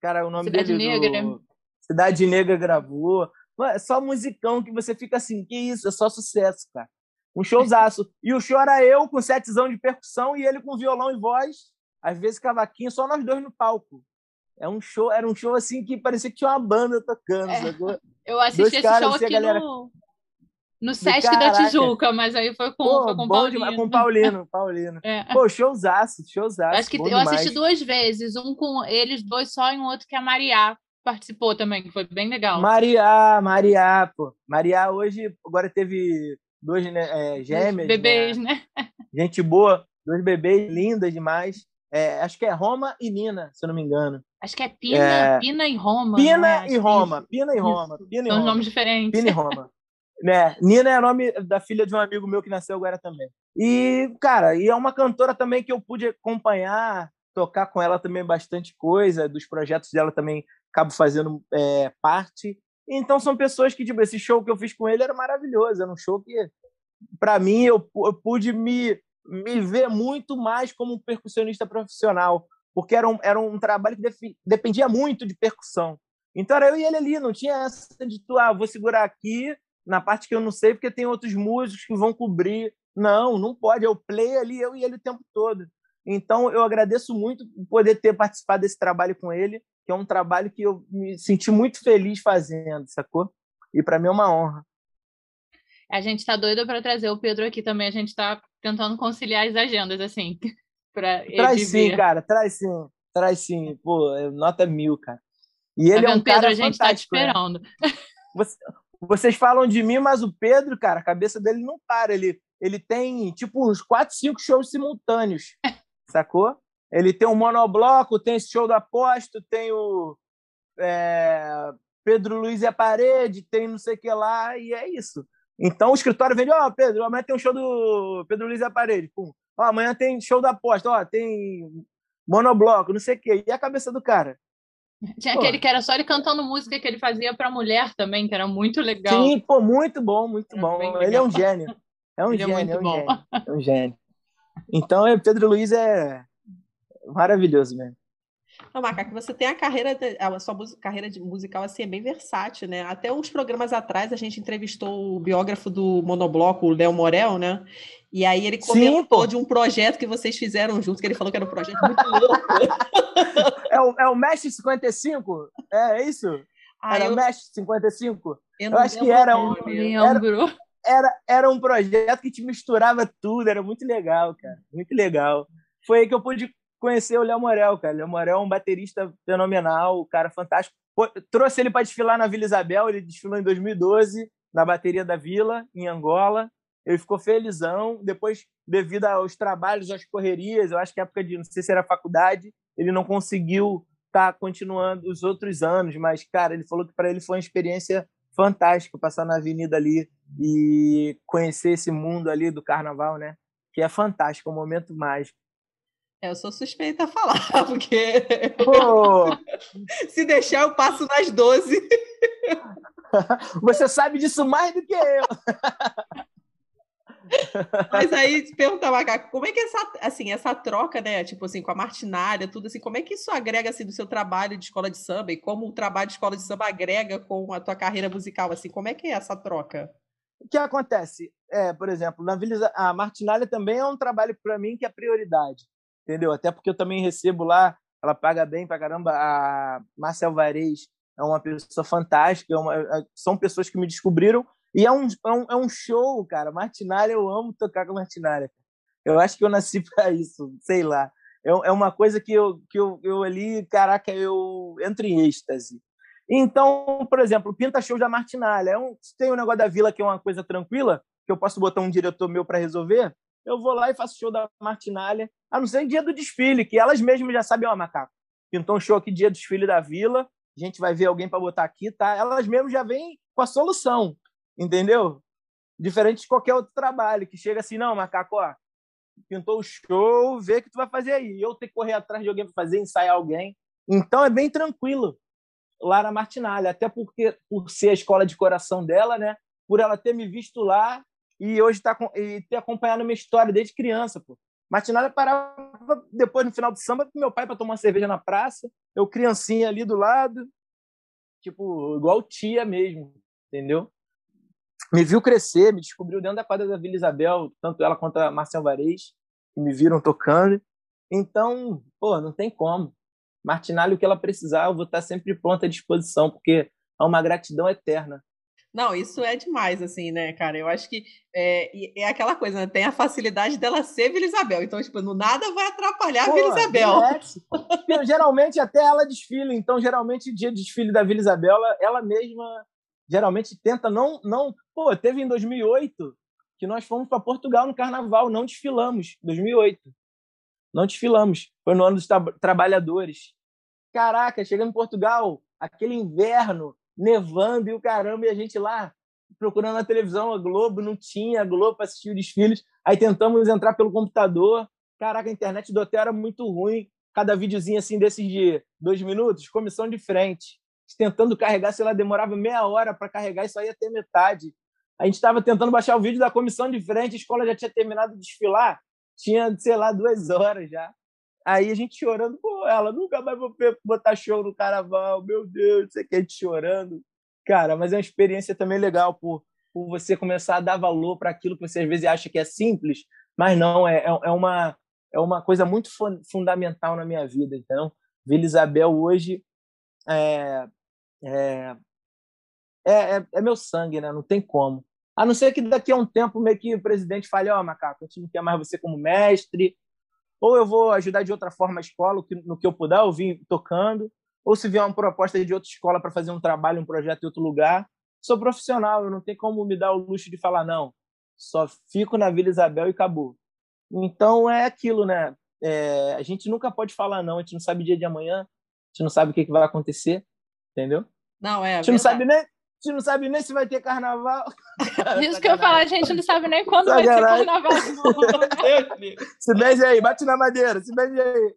Cara, o nome Cidade dele. Negra. Do... Cidade Negra gravou. É só musicão que você fica assim, que isso, é só sucesso, cara. Um showzaço. E o show era eu com setzão de percussão e ele com violão e voz, às vezes cavaquinho, só nós dois no palco. É um show, era um show assim que parecia que tinha uma banda tocando, É. Eu assisti Dois esse caras, show assim, aqui galera- no, no Sesc da Caraca. Tijuca, mas aí foi com, Pô, foi com o bom Paulinho. demais, com Paulino, Paulino. É. Pô, showzaço, showzaço. Acho que eu assisti demais. duas vezes, um com eles dois só e um outro que a Mariá participou também, que foi bem legal. Maria, Maria, pô. Maria hoje, agora teve dois né, é, gêmeas. bebês, né? né? Gente boa, dois bebês lindas demais. É, acho que é Roma e Nina, se eu não me engano. Acho que é Pina, É. Pina e Roma. Pina Acho e é Roma. Pina e Roma, Pina e São Roma. nomes diferentes. Pina e Roma. né? Nina é nome da filha de um amigo meu que nasceu agora também. E, cara, e é uma cantora também que eu pude acompanhar, tocar com ela também bastante coisa, dos projetos dela também acabo fazendo é, parte. Então são pessoas que, tipo, esse show que eu fiz com ele era maravilhoso, era um show que, para mim, eu, eu pude me, me ver muito mais como um percussionista profissional, porque era um, era um trabalho que defi- dependia muito de percussão. Então era eu e ele ali, não tinha essa de tu, ah, vou segurar aqui na parte que eu não sei, porque tem outros músicos que vão cobrir. Não, não pode, eu play ali, eu e ele o tempo todo. Então eu agradeço muito poder ter participado desse trabalho com ele, que é um trabalho que eu me senti muito feliz fazendo, sacou? E para mim é uma honra. A gente tá doido para trazer o Pedro aqui também. A gente tá tentando conciliar as agendas, assim, ele Traz sim, cara, traz sim, traz sim. Pô, é nota mil, cara. E ele Tá é um vendo, Pedro? cara A gente tá te né? esperando. Você- Vocês falam de mim, mas o Pedro, cara, a cabeça dele não para. Ele, ele tem, tipo, uns 4, 5 shows simultâneos, sacou? Ele tem um monobloco, tem esse show do Aposto, tem o é, Pedro Luiz e a Parede, tem não sei o que lá, e é isso. Então o escritório vende, ó, Pedro, amanhã tem um show do Pedro Luiz e a Parede. Pum. Ó, amanhã tem show do Aposto, ó, tem monobloco, não sei o quê. E a cabeça do cara? Tinha Pô. aquele que era só ele cantando música que ele fazia pra mulher também, que era muito legal. Sim, pô, muito bom, muito É bom. Ele é legal. um gênio. É um Ele é gênio, muito é um bom. gênio. É um gênio. Então, é, Pedro Luiz é maravilhoso mesmo. Não, Macaco, você tem a carreira, de- a sua carreira de musical assim, é bem versátil, né? Até uns programas atrás a gente entrevistou o biógrafo do Monobloco, o Léo Morel, né? E aí ele Sim, comentou pô. de um projeto que vocês fizeram juntos, que ele falou que era um projeto muito louco. É o, é o Mesh 55? É, é isso? Ah, era eu, o Mesh 55? eu eu acho que era um- lembro. Era, era um projeto que te misturava tudo, era muito legal, cara. Muito legal. Foi aí que eu pude conhecer o Léo Morel, cara. Léo Morel é um baterista fenomenal, um cara fantástico. Trouxe ele para desfilar na Vila Isabel, ele desfilou em 2012 na bateria da Vila, em Angola. Ele ficou felizão. Depois, devido aos trabalhos, às correrias, eu acho que época de, não sei se era faculdade, ele não conseguiu estar continuando os outros anos, mas, cara, ele falou que para ele foi uma experiência fantástica passar na avenida ali e conhecer esse mundo ali do carnaval, né? Que é fantástico, é um momento mágico. Eu sou suspeita a falar, porque Pô, se deixar eu passo nas 12. você sabe disso mais do que eu. Mas aí, te perguntar, Macaco, como é que essa, assim, essa troca, né, tipo assim, com a martinária, tudo assim, como é que isso agrega, assim, do seu trabalho de escola de samba e como o trabalho de escola de samba agrega com a tua carreira musical, assim, como é que é essa troca? O que acontece? É, por exemplo, na Vila a Martinalha também é um trabalho para mim que é prioridade, entendeu? Até porque eu também recebo lá, ela paga bem pra caramba. A Márcia Alvarez é uma pessoa fantástica, é uma- é- são pessoas que me descobriram e é um, é um, é um show, cara. Martinalha, eu amo tocar com Martinalha. Eu acho que eu nasci para isso, sei lá. É, é uma coisa que eu, que eu, eu ali, caraca, eu entro em êxtase. Então, por exemplo, pinta show da Martinalha. É um, tem o negócio da vila que é uma coisa tranquila, que eu posso botar um diretor meu para resolver, eu vou lá e faço show da Martinalha. A não ser dia do desfile, que elas mesmas já sabem, ó, macaco, pintou um show aqui dia do desfile da vila, a gente vai ver alguém para botar aqui, tá? Elas mesmas já vêm com a solução, entendeu? Diferente de qualquer outro trabalho, que chega assim, não, macaco, ó, pintou o show, vê o que tu vai fazer aí. Eu ter que correr atrás de alguém para fazer, ensaiar alguém. Então é bem tranquilo lá na Martinalha, até porque por ser a escola de coração dela, né? Por ela ter me visto lá e hoje tá com- e ter acompanhado minha história desde criança, pô. Martinalha parava depois no final do samba com meu pai para tomar uma cerveja na praça, eu criancinha ali do lado, tipo, igual tia mesmo, entendeu? Me viu crescer, me descobriu dentro da quadra da Vila Isabel, tanto ela quanto a Marcel Varez, que me viram tocando. Então, pô, não tem como. Martinalha, o que ela precisar, eu vou estar sempre pronta à disposição, porque é uma gratidão eterna. Não, isso é demais, assim, né, cara? Eu acho que é, é aquela coisa, né? Tem a facilidade dela ser Vila Isabel. Então, tipo, no nada vai atrapalhar Pô, a Vila Isabel. É, geralmente, até ela desfila. Então, geralmente, dia de desfile da Vila Isabel, ela, ela mesma geralmente tenta não, não. Pô, teve em 2008 que nós fomos para Portugal no Carnaval, não desfilamos. 2008, não desfilamos. Foi no ano dos tra trabalhadores. Caraca, chegando em Portugal, aquele inverno, nevando e o caramba, e a gente lá procurando na televisão a Globo, não tinha a Globo para assistir os desfiles. Aí tentamos entrar pelo computador. Caraca, a internet do hotel era muito ruim. Cada videozinho assim desses de dois minutos, comissão de frente tentando carregar, sei lá, demorava meia hora para carregar e só ia ter metade. A gente estava tentando baixar o vídeo da comissão de frente, a escola já tinha terminado de desfilar, tinha, sei lá, duas horas já. Aí a gente chorando, pô, ela nunca mais vou botar show no carnaval, meu Deus, você quer gente chorando. Cara, mas é uma experiência também legal por, por você começar a dar valor para aquilo que você às vezes acha que é simples, mas não, é, é, é uma, é uma coisa muito fundamental na minha vida. Então, Vila Isabel hoje é, é, é, é, é, meu sangue, né? Não tem como. A não ser que daqui a um tempo meio que o presidente fale, ó, oh, Macaco, a gente não quer mais você como mestre, ou eu vou ajudar de outra forma a escola, no que eu puder, eu vim tocando, ou se vier uma proposta de outra escola para fazer um trabalho, um projeto em outro lugar. Sou profissional, eu não tenho como me dar o luxo de falar não. Só fico na Vila Isabel e acabou. Então é aquilo, né? É, a gente nunca pode falar não, a gente não sabe o dia de amanhã, a gente não sabe o que, que vai acontecer entendeu? Não, é. A gente não sabe nem, a gente não sabe nem se vai ter carnaval. Isso que eu falar, a gente não sabe nem quando vai ter carnaval. se beije aí, bate na madeira, se beije aí.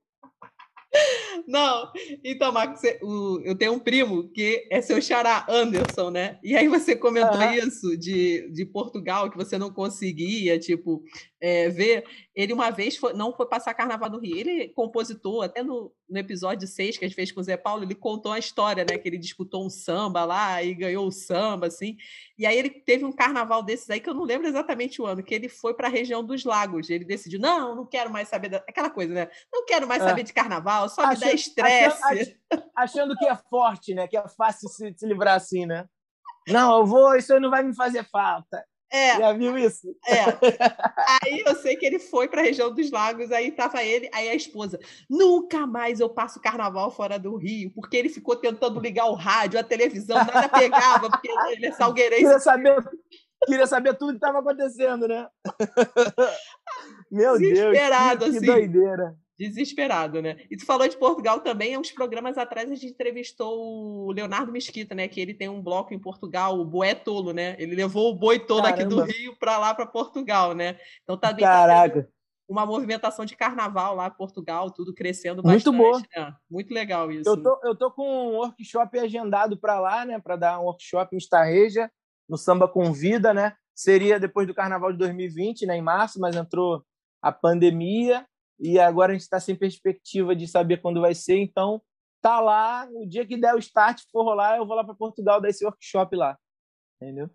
Não, então, Marcos, eu tenho um primo que é seu xará, Anderson, né? E aí você comentou uhum. isso de, de Portugal, que você não conseguia, tipo, é, ver. Ele uma vez foi, não foi passar Carnaval no Rio. Ele compositor, até no, no episódio 6 que a gente fez com o Zé Paulo, ele contou a história, né? Que ele disputou um samba lá e ganhou o samba, assim. E aí ele teve um carnaval desses aí, que eu não lembro exatamente o ano, que ele foi para a região dos lagos. Ele decidiu, não, não quero mais saber... Da... Aquela coisa, né? Não quero mais é. saber de carnaval, só me dá estresse. Achando, achando, que é forte, né? Que é fácil se, se livrar assim, né? Não, eu vou, isso aí não vai me fazer falta. É. Já viu isso? É. Aí eu sei que ele foi para a região dos lagos, aí tava ele, aí a esposa. Nunca mais eu passo carnaval fora do Rio, porque ele ficou tentando ligar o rádio, a televisão, nada pegava, porque ele é salgueirense. Queria saber, queria saber tudo que estava acontecendo, né? Meu Deus, que, que assim. doideira. Desesperado, né? E tu falou de Portugal também, uns programas atrás a gente entrevistou o Leonardo Mesquita, né? Que ele tem um bloco em Portugal, o Boé Tolo, né? Ele levou o boi tolo Caramba. aqui do Rio para lá para Portugal, né? Então tá bem Caraca. uma movimentação de carnaval lá em Portugal, tudo crescendo bastante. Muito bom. Né? Muito legal isso. Eu tô, eu tô com um workshop agendado para lá, né? Para dar um workshop em Estarreja, no Samba Convida, né? Seria depois do Carnaval de 2020, né? Em março, mas entrou a pandemia e agora a gente está sem perspectiva de saber quando vai ser, então tá lá, o dia que der o start, for rolar, eu vou lá para Portugal dar esse workshop lá. Entendeu?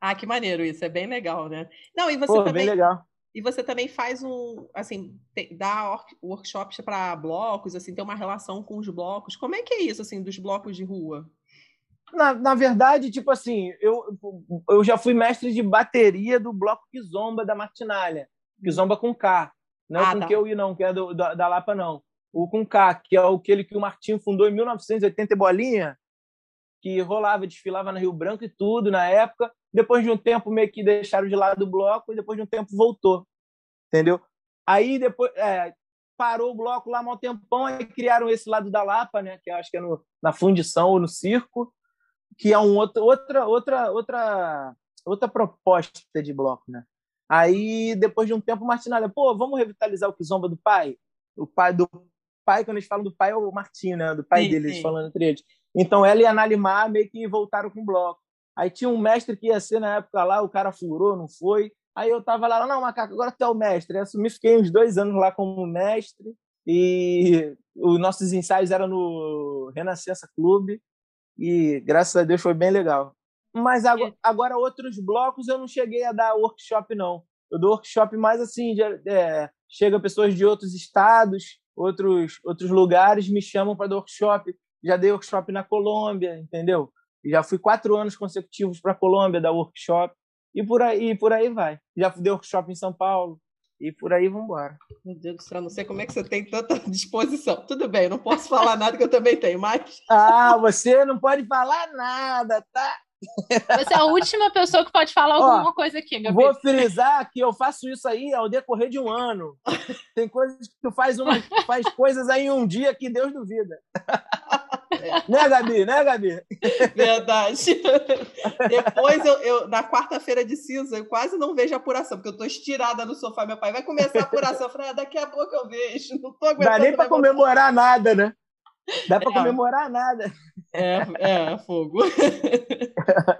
Ah, que maneiro isso, é bem legal, né? Não, e você Pô, também bem legal. E você também faz um, assim, dá workshops para blocos, assim, tem uma relação com os blocos. Como é que é isso, assim, dos blocos de rua? Na, na verdade, tipo assim, eu, eu já fui mestre de bateria do bloco Kizomba da Martinalha. Kizomba com K. Não ah, é com tá. que eu e não, que é do, da, da Lapa, não. O com K, que é aquele que o Martinho fundou em 1980 bolinha, que rolava, desfilava no Rio Branco e tudo na época. Depois de um tempo, meio que deixaram de lado o bloco e depois de um tempo voltou. Entendeu? Aí depois é, parou o bloco lá há um tempão, aí criaram esse lado da Lapa, né? Que acho que é no, na fundição ou no circo, que é um outro, outra, outra, outra, outra proposta de bloco, né? Aí, depois de um tempo, o Martinalha, pô, vamos revitalizar o Kizomba do pai? O pai do pai, quando eles falam do pai, é o Martinho, né? Do pai sim, deles, sim. falando entre eles. Então, ela e a Nalimar meio que voltaram com o bloco. Aí tinha um mestre que ia ser na época lá, o cara furou, não foi. Aí eu tava lá, não, Macaco, agora tu é o mestre. Eu assumi, fiquei uns dois anos lá como mestre. E os nossos ensaios eram no Renascença Clube. E graças a Deus foi bem legal. Mas agora, agora, outros blocos eu não cheguei a dar workshop, não. Eu dou workshop mais assim, de, é, chega pessoas de outros estados, outros, outros lugares me chamam para dar workshop. Já dei workshop na Colômbia, entendeu? Já fui quatro anos consecutivos para a Colômbia dar workshop e por aí, por aí vai. Já dei workshop em São Paulo e por aí vamos embora. Meu Deus do céu, não sei como é que você tem tanta disposição. Tudo bem, eu não posso falar nada que eu também tenho, mas. Ah, você não pode falar nada, tá? Você é a última pessoa que pode falar alguma Ó, coisa aqui, Gabi. Vou frisar que eu faço isso aí ao decorrer de um ano. Tem coisas que tu faz, uma, faz coisas aí em um dia que Deus duvida. Né, Gabi? Né, Gabi? Verdade. Depois, eu, eu na quarta-feira de cinza, eu quase não vejo a apuração, porque eu estou estirada no sofá. Meu pai vai começar a apuração. Eu falei, ah, daqui a pouco eu vejo. Não tô aguentando. Dá nem para comemorar nada, né? Dá para é. comemorar nada. É, é, fogo.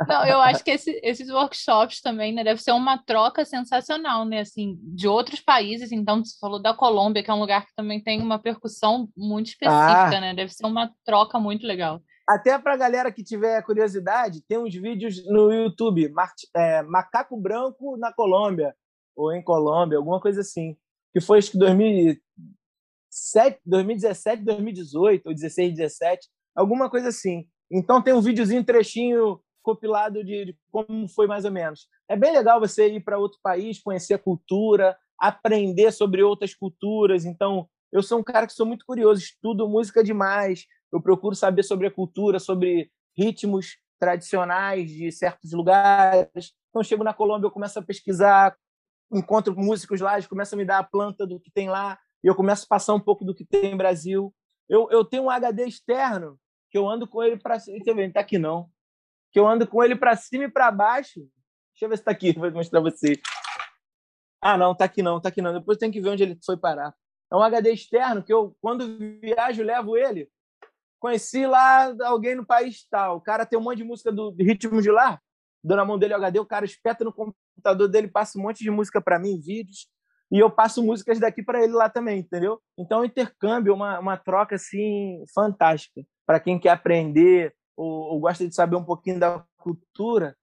Não, eu acho que esse, esses workshops também, né, deve ser uma troca sensacional, né, assim, de outros países. Então, você falou da Colômbia, que é um lugar que também tem uma percussão muito específica, ah. né? Deve ser uma troca muito legal. Até para a galera que tiver curiosidade, tem uns vídeos no YouTube, é, Macaco Branco na Colômbia, ou em Colômbia, alguma coisa assim. Que foi, acho que 2007, 2017, 2018, ou 16, 17, alguma coisa assim. Então tem um videozinho, trechinho compilado de, de como foi mais ou menos. É bem legal você ir para outro país, conhecer a cultura, aprender sobre outras culturas. Então, eu sou um cara que sou muito curioso, estudo música demais, eu procuro saber sobre a cultura, sobre ritmos tradicionais de certos lugares. Então, chego na Colômbia, eu começo a pesquisar, encontro músicos lá, eles começam a me dar a planta do que tem lá, e eu começo a passar um pouco do que tem no Brasil. Eu, eu tenho um HD externo que eu ando com ele para cima. Deixa eu ver, não tá aqui não. Que eu ando com ele para cima e para baixo. Deixa eu ver se tá aqui, vou mostrar pra vocês. Ah, não, tá aqui não, tá aqui não. Depois tem que ver onde ele foi parar. É um HD externo que eu, quando viajo, levo ele. Conheci lá alguém no país tal. O cara tem um monte de música do ritmo de lá. Dou na mão dele o HD, o cara espeta no computador dele, passa um monte de música para mim, vídeos e eu passo músicas daqui para ele lá também, entendeu? Então, é um intercâmbio, uma, uma troca assim fantástica para quem quer aprender ou, ou, gosta de saber um pouquinho da cultura,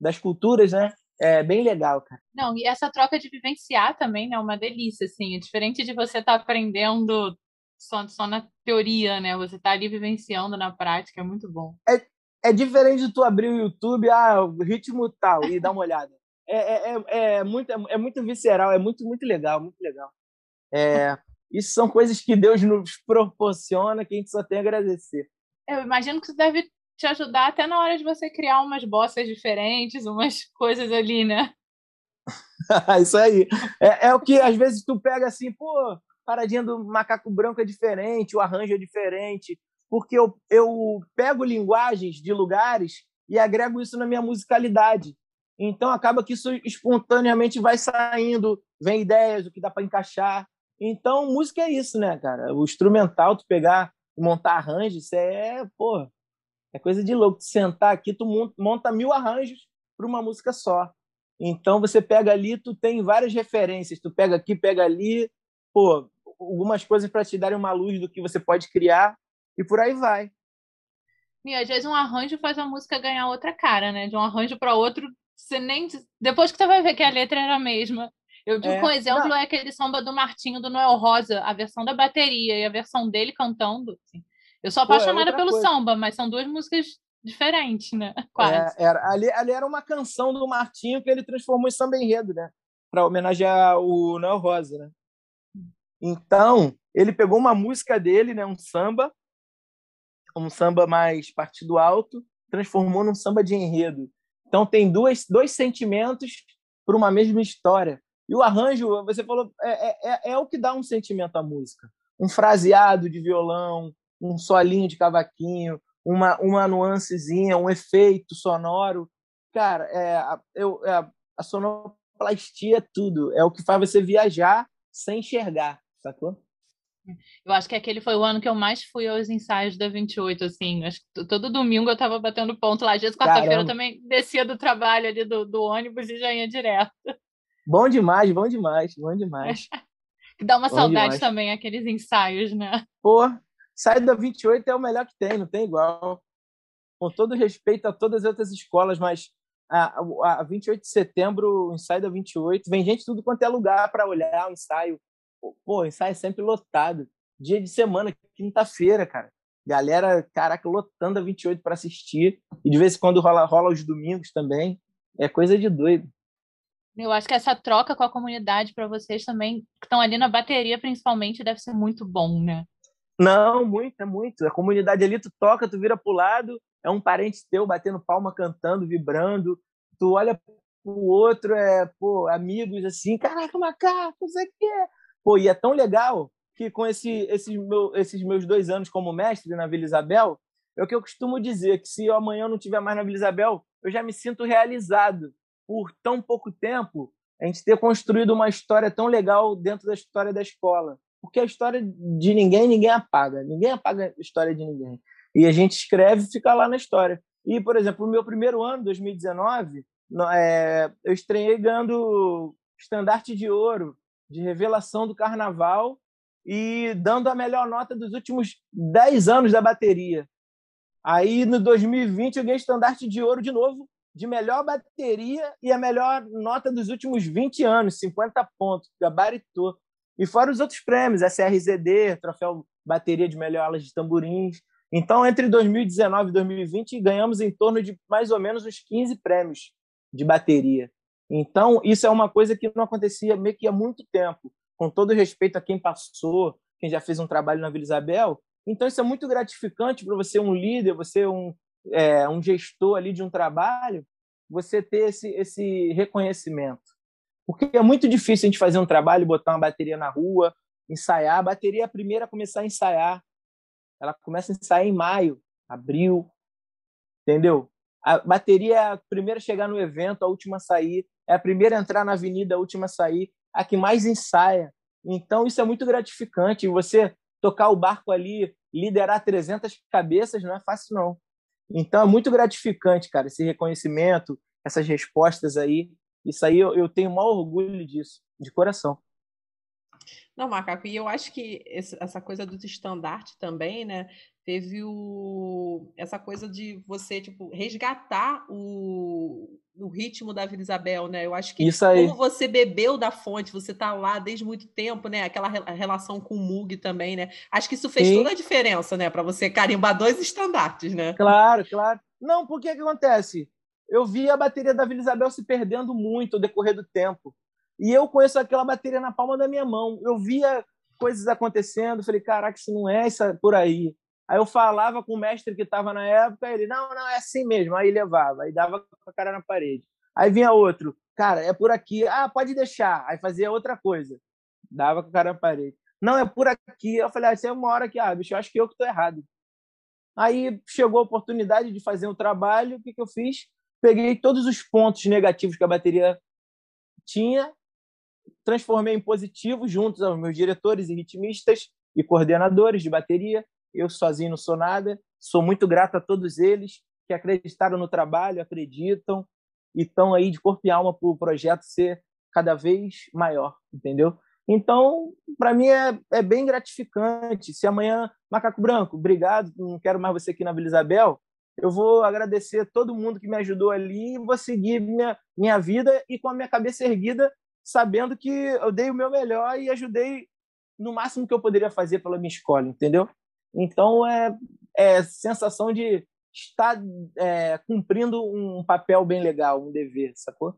das culturas, né? É bem legal, cara. Não, e essa troca de vivenciar também, né? É uma delícia, assim. É diferente de você estar tá aprendendo só, só na teoria, né? Você tá ali vivenciando na prática, é muito bom. É, é diferente de tu abrir o YouTube, ah, o ritmo tal, e dar uma olhada. É, é, é, é, muito, é muito visceral, é muito, muito legal, muito legal. É, isso são coisas que Deus nos proporciona que a gente só tem a agradecer. Eu imagino que isso deve te ajudar até na hora de você criar umas bossas diferentes, umas coisas ali, né? isso aí. É, é o que às vezes tu pega assim, pô, paradinha do macaco branco é diferente, o arranjo é diferente, porque eu, eu pego linguagens de lugares e agrego isso na minha musicalidade. Então acaba que isso espontaneamente vai saindo, vem ideias, o que dá para encaixar. Então música é isso, né, cara? O instrumental, tu pegar e montar arranjos, isso é, pô, é coisa de louco. Tu sentar aqui, tu monta mil arranjos para uma música só. Então você pega ali, tu tem várias referências, tu pega aqui, pega ali, pô, algumas coisas para te darem uma luz do que você pode criar e por aí vai. E às vezes um arranjo faz a música ganhar outra cara, né? De um arranjo para outro, você nem depois que você vai ver que a letra era a mesma. Eu digo é. um exemplo Não. é aquele samba do Martinho do Noel Rosa, a versão da bateria e a versão dele cantando. Assim. Eu sou apaixonada Pô, é pelo coisa. samba, mas são duas músicas diferentes, né? Quase. É, era, ali, ali era uma canção do Martinho que ele transformou em samba enredo, né? Para homenagear o Noel Rosa, né? Então, ele pegou uma música dele, né, um samba, um samba mais partido alto, transformou num samba de enredo. Então tem duas, dois sentimentos para uma mesma história. E o arranjo, você falou, é, é, é, é o que dá um sentimento à música. Um fraseado de violão, um solinho de cavaquinho, uma, uma nuancezinha, um efeito sonoro. Cara, é, eu, é, a sonoplastia é tudo. É o que faz você viajar sem enxergar, sacou? Eu acho que aquele foi o ano que eu mais fui aos ensaios da 28, assim. Acho que todo domingo eu estava batendo ponto lá. Às vezes, quarta-feira, eu também descia do trabalho ali do, do, ônibus e já ia direto. Bom demais, bom demais, bom demais. que dá uma bom saudade demais. também, aqueles ensaios, né? Pô, ensaio da 28 é o melhor que tem, não tem igual. Com todo respeito a todas as outras escolas, mas a, a 28 de setembro, o ensaio da 28, vem gente tudo quanto é lugar para olhar o ensaio pô, o ensaio sempre lotado. dia de semana, quinta-feira, cara. Galera, caraca, lotando a 28 para assistir. E de vez em quando rola, rola os domingos também. É coisa de doido. Eu acho que essa troca com a comunidade para vocês também, que estão ali na bateria principalmente, deve ser muito bom, né? Não, muito, é muito. A comunidade ali, tu toca, tu vira pro lado, é um parente teu batendo palma, cantando, vibrando. Tu olha pro outro, é, pô, amigos assim, caraca, macaco, isso aqui é. Pô, e é tão legal que com esse, esses, meu, esses meus dois anos como mestre na Vila Isabel, é o que eu costumo dizer, que se amanhã eu não estiver mais na Vila Isabel, eu já me sinto realizado por tão pouco tempo a gente ter construído uma história tão legal dentro da história da escola. Porque a história de ninguém, ninguém apaga. Ninguém apaga a história de ninguém. E a gente escreve e fica lá na história. E, por exemplo, no meu primeiro ano, 2019, é, eu estreiei ganhando estandarte de ouro de revelação do carnaval e dando a melhor nota dos últimos 10 anos da bateria. Aí, no 2020, eu ganhei estandarte de ouro de novo, de melhor bateria e a melhor nota dos últimos 20 anos, 50 pontos, gabaritou. E fora os outros prêmios, SRZD, troféu bateria de melhor alas de tamborins. Então, entre 2019 e 2020, ganhamos em torno de mais ou menos uns 15 prêmios de bateria. Então, isso é uma coisa que não acontecia meio que há muito tempo. Com todo respeito a quem passou, quem já fez um trabalho na Vila Isabel. Então, isso é muito gratificante para você, um líder, você, um, é, um gestor ali de um trabalho, você ter esse, esse reconhecimento. Porque é muito difícil a gente fazer um trabalho, botar uma bateria na rua, ensaiar. A bateria é a primeira a começar a ensaiar. Ela começa a ensaiar em maio, abril, entendeu? A bateria é a primeira a chegar no evento, a última a sair. É a primeira a entrar na avenida, a última a sair. A que mais ensaia. Então, isso é muito gratificante. Você tocar o barco ali, liderar 300 cabeças, não é fácil, não. Então, é muito gratificante, cara, esse reconhecimento, essas respostas aí. Isso aí eu, eu tenho o maior orgulho disso, de coração. Não, Macaco, e eu acho que essa coisa do estandarte também, né? Teve o, essa coisa de você, tipo, resgatar o, o ritmo da Vila Isabel, né? Eu acho que Isso aí. como você bebeu da fonte, você tá lá desde muito tempo, né? Aquela relação com o Mug também, né? Acho que isso fez Sim. toda a diferença, né? Para você carimbar dois estandartes, né? Claro, claro. Não, porque que acontece? Eu vi a bateria da Vila Isabel se perdendo muito ao decorrer do tempo. E eu conheço aquela bateria na palma da minha mão. Eu via coisas acontecendo, falei, caraca, isso não é isso por aí. Aí eu falava com o mestre que estava na época, ele, não, não, é assim mesmo. Aí levava, aí dava com a cara na parede. Aí vinha outro, cara, é por aqui. Ah, pode deixar. Aí fazia outra coisa. Dava com a cara na parede. Não, é por aqui. Eu falei, ah, isso é uma hora que, ah, bicho, eu acho que eu que errado. Aí chegou a oportunidade de fazer um trabalho, o que, que eu fiz? Peguei todos os pontos negativos que a bateria tinha, transformei em positivo juntos aos meus diretores e ritmistas e coordenadores de bateria. Eu sozinho não sou nada. Sou muito grato a todos eles que acreditaram no trabalho, acreditam e estão aí de corpo e alma para o projeto ser cada vez maior, entendeu? Então, para mim é, é, bem gratificante. Se amanhã, Macaco Branco, obrigado, não quero mais você aqui na Vila Isabel, eu vou agradecer todo mundo que me ajudou ali e vou seguir minha, minha vida e com a minha cabeça erguida, sabendo que eu dei o meu melhor e ajudei no máximo que eu poderia fazer pela minha escola, entendeu? Então, é, é sensação de estar é, cumprindo um papel bem legal, um dever, sacou?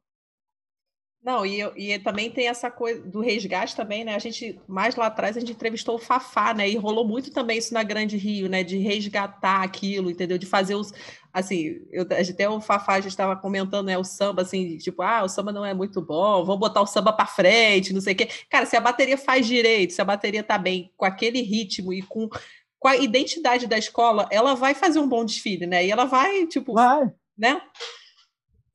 Não, e, e também tem essa coisa do resgate também, né? A gente, mais lá atrás, a gente entrevistou o Fafá, né? E rolou muito também isso na Grande Rio, né? De resgatar aquilo, entendeu? De fazer os. Assim, eu, até o Fafá já estava comentando, né? O samba, assim, tipo, ah, o samba não é muito bom, vamos botar o samba para frente, não sei o quê. Cara, se a bateria faz direito, se a bateria tá bem, com aquele ritmo e com, com a identidade da escola, ela vai fazer um bom desfile, né? E ela vai, tipo, vai. né?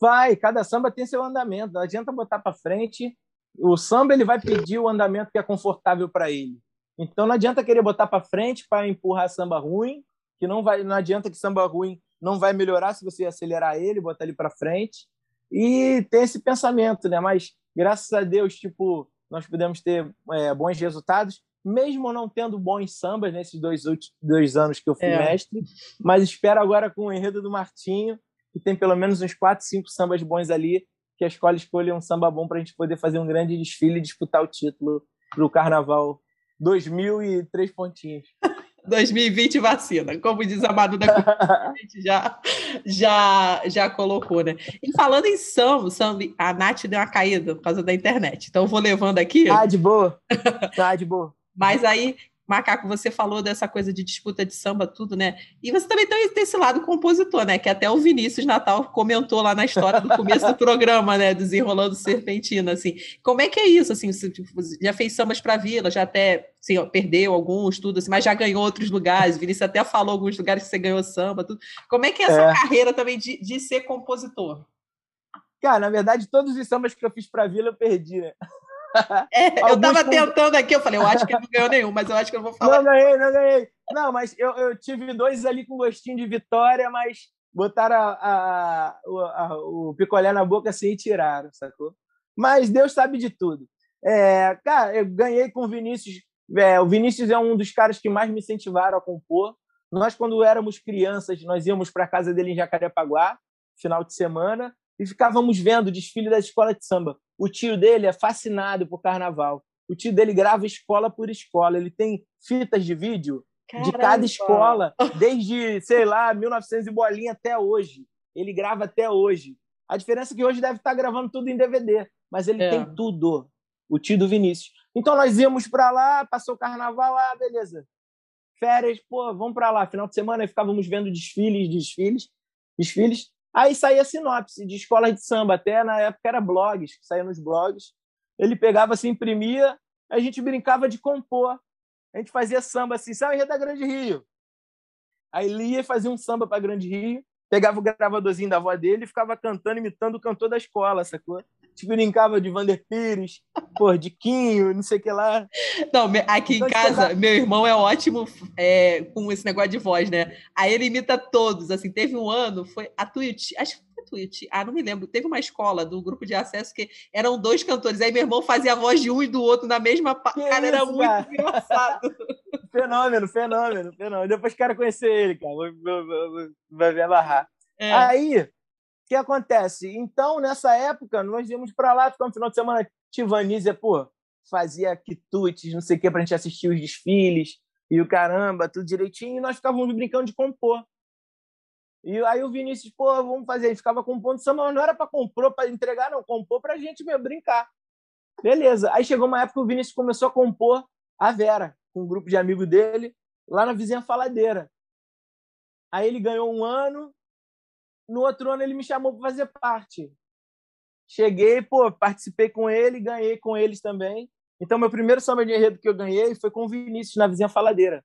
Vai, cada samba tem seu andamento, não adianta botar para frente. O samba ele vai pedir o andamento que é confortável para ele. Então não adianta querer botar para frente para empurrar samba ruim, que não vai, não adianta que samba ruim não vai melhorar se você acelerar ele, botar ele para frente. E tem esse pensamento, né? Mas graças a Deus, tipo, nós pudemos ter é, bons resultados, mesmo não tendo bons sambas nesses dois, dois anos que eu fui é. mestre. Mas espero agora com o enredo do Martinho que tem pelo menos uns quatro, cinco sambas bons ali, que a escola escolha um samba bom para a gente poder fazer um grande desfile e disputar o título para o carnaval 2003 pontinhos. 2020 vacina, como diz a Madu da a gente já, já, já colocou, né? E falando em samba, samba, a Nath deu uma caída por causa da internet, então eu vou levando aqui. Ah, de boa. Tá, de boa. Mas aí Macaco, você falou dessa coisa de disputa de samba, tudo, né? E você também tem, esse lado compositor, né? Que até o Vinícius Natal comentou lá na história do começo do programa, né? Desenrolando Serpentina, assim. Como é que é isso, assim? Você tipo, já fez sambas para Vila, já até assim, perdeu alguns, tudo assim, mas já ganhou outros lugares. O Vinícius até falou alguns lugares que você ganhou samba, tudo. Como é que é essa é. carreira também de, de ser compositor? Cara, na verdade, todos os sambas que eu fiz para Vila eu perdi, né? É, eu estava tentando aqui, eu falei, eu acho que ele não ganhou nenhum, mas eu acho que eu vou falar. Não ganhei, não ganhei. Não, mas eu, eu tive dois ali com gostinho de vitória, mas botaram a, a, a, o picolé na boca assim e tiraram, sacou? Mas Deus sabe de tudo. É, cara, eu ganhei com o Vinícius. É, o Vinícius é um dos caras que mais me incentivaram a compor. Nós, quando éramos crianças, nós íamos para a casa dele em Jacarepaguá, final de semana, e ficávamos vendo o desfile da escola de samba. O tio dele é fascinado por carnaval. O tio dele grava escola por escola. Ele tem fitas de vídeo Caramba. de cada escola, desde, sei lá, 1900 e bolinha até hoje. Ele grava até hoje. A diferença é que hoje deve estar gravando tudo em DVD, mas ele é. tem tudo. O tio do Vinícius. Então nós íamos para lá, passou o carnaval lá, ah, beleza. Férias, pô, vamos para lá. Final de semana ficávamos vendo desfiles, desfiles, desfiles. Aí saía sinopse de escola de samba, até na época era blogs, que saía nos blogs. Ele pegava, se imprimia, a gente brincava de compor. A gente fazia samba assim, sai da Grande Rio. Aí ele ia fazer um samba para Grande Rio, pegava o gravadorzinho da avó dele e ficava cantando, imitando o cantor da escola, sacou? Tipo, brincava de Vander Pires, pô, de Quinho, não sei o que lá. Não, aqui então, em casa, meu irmão é ótimo é, com esse negócio de voz, né? Aí ele imita todos, assim, teve um ano, foi a Tuiuti, acho que foi a Tuiuti, ah, não me lembro, teve uma escola do grupo de acesso que eram dois cantores, aí meu irmão fazia a voz de um e do outro na mesma... Cara, isso, era muito cara? engraçado. fenômeno, fenômeno, fenômeno. Depois quero conhecer ele, cara, vai ver a barrar. É. Aí, que acontece? Então, nessa época, nós íamos para lá, ficamos no final de semana. Tivanísia, pô, fazia quitutes, não sei o que, para a gente assistir os desfiles e o caramba, tudo direitinho, e nós ficávamos brincando de compor. E aí o Vinícius, pô, vamos fazer. Gente ficava compondo samba, mas não era para compor, para entregar, não, compor para a gente mesmo, brincar. Beleza. Aí chegou uma época que o Vinícius começou a compor a Vera, com um grupo de amigos dele, lá na vizinha Faladeira. Aí ele ganhou um ano, no outro ano ele me chamou para fazer parte. Cheguei, pô, participei com ele, ganhei com eles também. Então, meu primeiro samba de enredo que eu ganhei foi com o Vinícius, na vizinha Faladeira.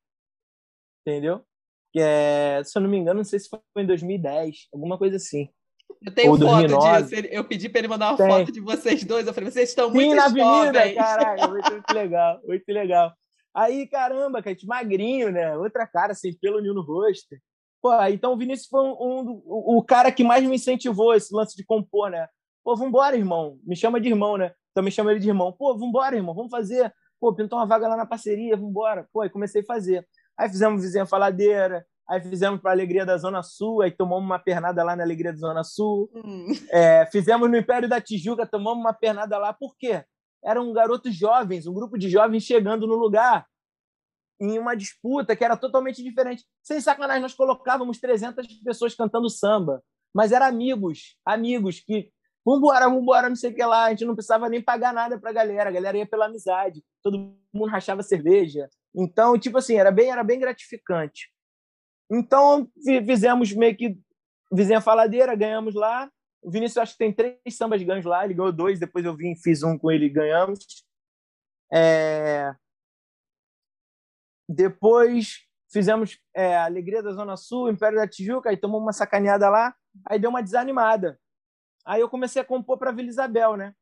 Entendeu? Que é, se eu não me engano, não sei se foi em 2010, alguma coisa assim. Eu tenho Ou foto 2009. disso. Eu pedi para ele mandar uma Tem. foto de vocês dois. Eu falei, vocês estão Sim, muito na avenida, caralho, muito, muito legal, muito legal. Aí, caramba, cara, magrinho, né? Outra cara, assim, pelo no rosto. Pô, então o Vinícius foi um, um, o cara que mais me incentivou esse lance de compor, né? Pô, vambora, irmão. Me chama de irmão, né? Então me chama ele de irmão. Pô, vambora, irmão. Vamos fazer. Pô, pintou uma vaga lá na parceria, vambora. Pô, aí comecei a fazer. Aí fizemos Vizinha Faladeira, aí fizemos para Alegria da Zona Sul, aí tomamos uma pernada lá na Alegria da Zona Sul. Hum. É, fizemos no Império da Tijuca, tomamos uma pernada lá. Por quê? Eram garotos jovens, um grupo de jovens chegando no lugar em uma disputa que era totalmente diferente. Sem sacanagem, nós colocávamos 300 pessoas cantando samba, mas eram amigos, amigos que vambora, vambora, não sei o que lá, a gente não precisava nem pagar nada para a galera, a galera ia pela amizade, todo mundo rachava cerveja. Então, tipo assim, era bem, era bem gratificante. Então, fizemos meio que vizinha faladeira, ganhamos lá. O Vinícius acho que tem três sambas ganhos lá, ele ganhou dois, depois eu vim, fiz um com ele e ganhamos. É... Depois fizemos é, Alegria da Zona Sul, Império da Tijuca, aí tomamos uma sacaneada lá, aí deu uma desanimada. Aí eu comecei a compor para Vila Isabel, né?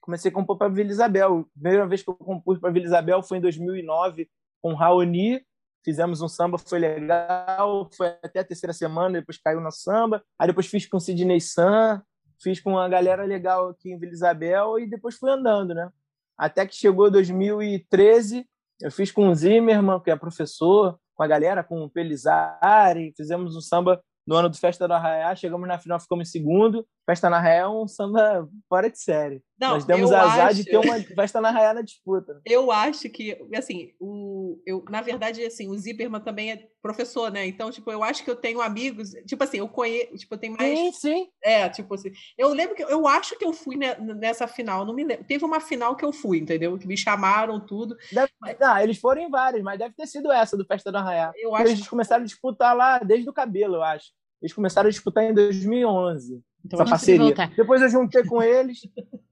Comecei a compor para Vila Isabel. A primeira vez que eu compus para Vila Isabel foi em 2009 com Raoni. Fizemos um samba, foi legal. Foi até a terceira semana, depois caiu no samba. Aí depois fiz com Sidney San, fiz com uma galera legal aqui em Vila Isabel e depois fui andando, né? Até que chegou 2013, eu fiz com o Zimmerman, que é professor, com a galera, com o Pelizari, fizemos um samba no ano do Festa do Arraiá, chegamos na final, ficamos em segundo, Festa na Raia é um samba fora de série. Não, Nós demos azar acho- de ter uma Festa na Raia na disputa. Eu acho que, assim, o, eu, na verdade, assim, o Zipperman também é professor, né? Então, tipo, eu acho que eu tenho amigos, tipo assim, eu conheço, tipo, tenho mais. Sim, sim. É, tipo assim, eu lembro que eu acho que eu fui ne- nessa final, não me lembro. Teve uma final que eu fui, entendeu? Que me chamaram tudo. Deve... Não, eles foram em várias, mas deve ter sido essa do Festa da Raia. Eu acho Eles começaram a disputar lá desde o cabelo, eu acho. Eles começaram a disputar em 2011. Então, essa parceria. Depois eu juntei com eles,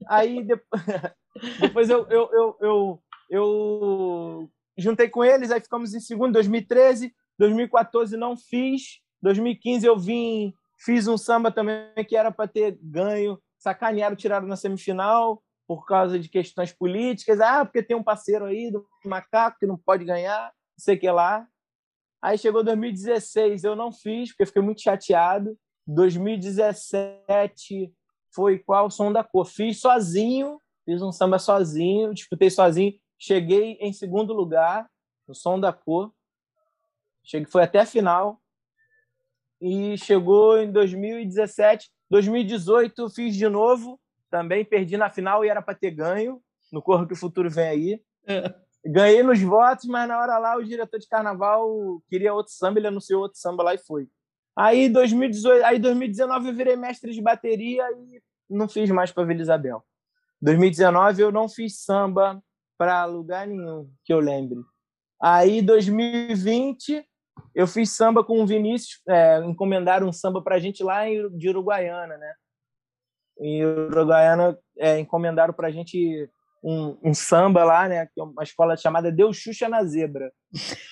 aí de- depois eu, eu, eu, eu, eu juntei com eles, aí ficamos em segundo, 2013, 2014 não fiz, 2015 eu vim, fiz um samba também que era para ter ganho, sacanearam, tiraram na semifinal por causa de questões políticas, ah, porque tem um parceiro aí do macaco que não pode ganhar, não sei o que lá. Aí chegou 2016, eu não fiz, porque fiquei muito chateado. 2017 foi qual? Som da Cor. Fiz sozinho, fiz um samba sozinho, disputei sozinho. Cheguei em segundo lugar no Som da Cor. Cheguei, foi até a final. E chegou em 2017. 2018 fiz de novo. Também perdi na final e era para ter ganho. No Corro que o Futuro vem aí. Ganhei nos votos, mas na hora lá o diretor de carnaval queria outro samba, ele anunciou outro samba lá e foi. Aí 2018, aí 2019 eu virei mestre de bateria e não fiz mais para Vila Isabel. 2019 eu não fiz samba para lugar nenhum que eu lembre. Aí 2020 eu fiz samba com o Vinícius, é, encomendaram um samba para a gente lá em, de Uruguaiana, né? Em Uruguaiana é, encomendaram para a gente um, um, samba lá, né? É uma escola chamada Deus Xuxa na Zebra.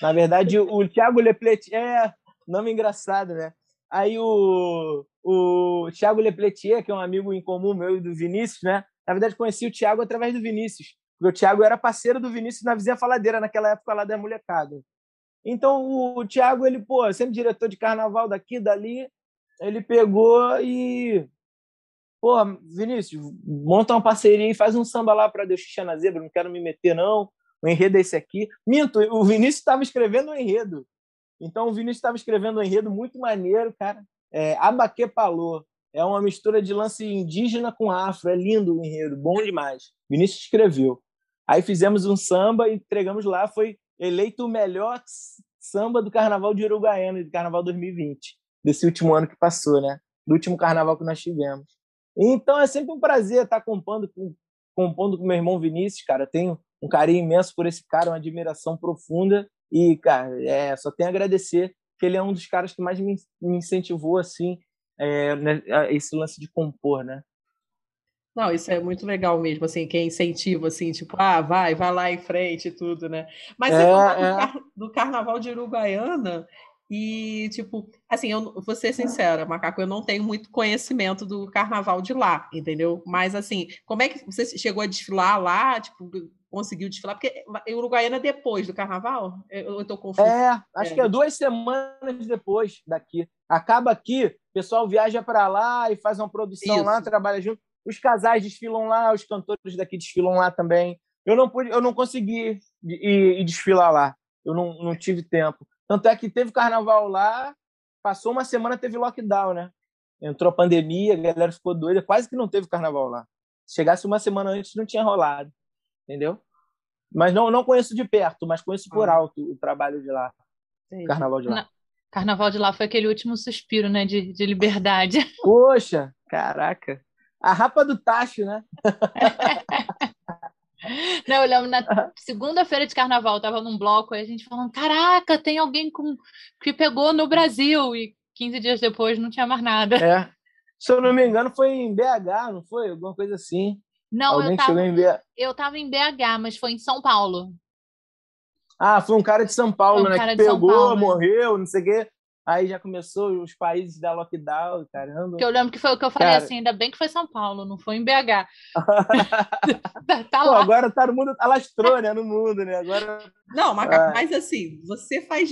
Na verdade, o Thiago Lepletier é nome engraçado, né? Aí o, o Thiago Lepletier, que é um amigo em comum meu e do Vinícius, né? Na verdade, conheci o Thiago através do Vinícius. Porque o Thiago era parceiro do Vinícius na vizinha faladeira, naquela época lá da molecada. Então, o Thiago, ele, pô, sempre diretor de carnaval daqui, dali, ele pegou e pô, Vinícius, monta uma parceria e faz um samba lá para Deus Xuxa na Zebra, não quero me meter, não. O enredo é esse aqui. Minto, o Vinícius estava escrevendo o enredo. Então, o Vinícius estava escrevendo um enredo muito maneiro, cara. É, Abaque Palô. É uma mistura de lance indígena com afro. É lindo o enredo, bom demais. Vinícius escreveu. Aí fizemos um samba e entregamos lá. Foi eleito o melhor samba do Carnaval de Uruguaiana, do Carnaval 2020. Desse último ano que passou, né? Do último Carnaval que nós tivemos. Então é sempre um prazer estar compondo com, compondo com meu irmão Vinícius, cara. Tenho um carinho imenso por esse cara, uma admiração profunda. E, cara, é, só tenho a agradecer que ele é um dos caras que mais me, me incentivou, assim, é, né, esse lance de compor, né? Não, isso é muito legal mesmo, assim, quem incentiva, assim, tipo, ah, vai, vai lá em frente e tudo, né? Mas você É, falou do, é. car- do carnaval de Uruguaiana e, tipo, assim, eu vou ser sincera, Macaco, eu não tenho muito conhecimento do carnaval de lá, entendeu? Mas, assim, como é que você chegou a desfilar lá, tipo, conseguiu desfilar? Porque Uruguaiana é depois do carnaval? Eu, eu tô confusa. É, acho É. que é duas semanas depois daqui. Acaba aqui, o pessoal viaja para lá e faz uma produção lá, Isso. trabalha junto. Os casais desfilam lá, os cantores daqui desfilam lá também. Eu não pude, eu não consegui ir, ir desfilar lá. Eu não, não tive tempo. Tanto é que teve carnaval lá, passou uma semana, teve lockdown, né? Entrou pandemia, a galera ficou doida, quase que não teve carnaval lá. Se chegasse uma semana antes, não tinha rolado. Entendeu? Mas não, não conheço de perto, mas conheço por Ah. alto o trabalho de lá, Entendi. carnaval de lá. Não. Carnaval de lá foi aquele último suspiro, né, de, de liberdade. Poxa, caraca. A rapa do tacho, né? Não, eu lembro na segunda-feira de carnaval, eu tava num bloco aí a gente falando: caraca, tem alguém com... que pegou no Brasil. E 15 dias depois não tinha mais nada. É. Se eu não me engano, foi em BH, não foi? Alguma coisa assim. Não, Alguém eu tava, em BH. eu tava em BH, mas foi em São Paulo. Ah, foi um cara de São Paulo, um né? Que pegou, Paulo, né? morreu, não sei o quê. Aí já começou os países da lockdown, caramba. Que eu lembro que foi o que eu falei Cara. assim: ainda bem que foi São Paulo, não foi em BH. tá Pô, agora tá no mundo, alastrou, né? No mundo, né? Agora. Não, Macaco, Ah. mas assim, você faz.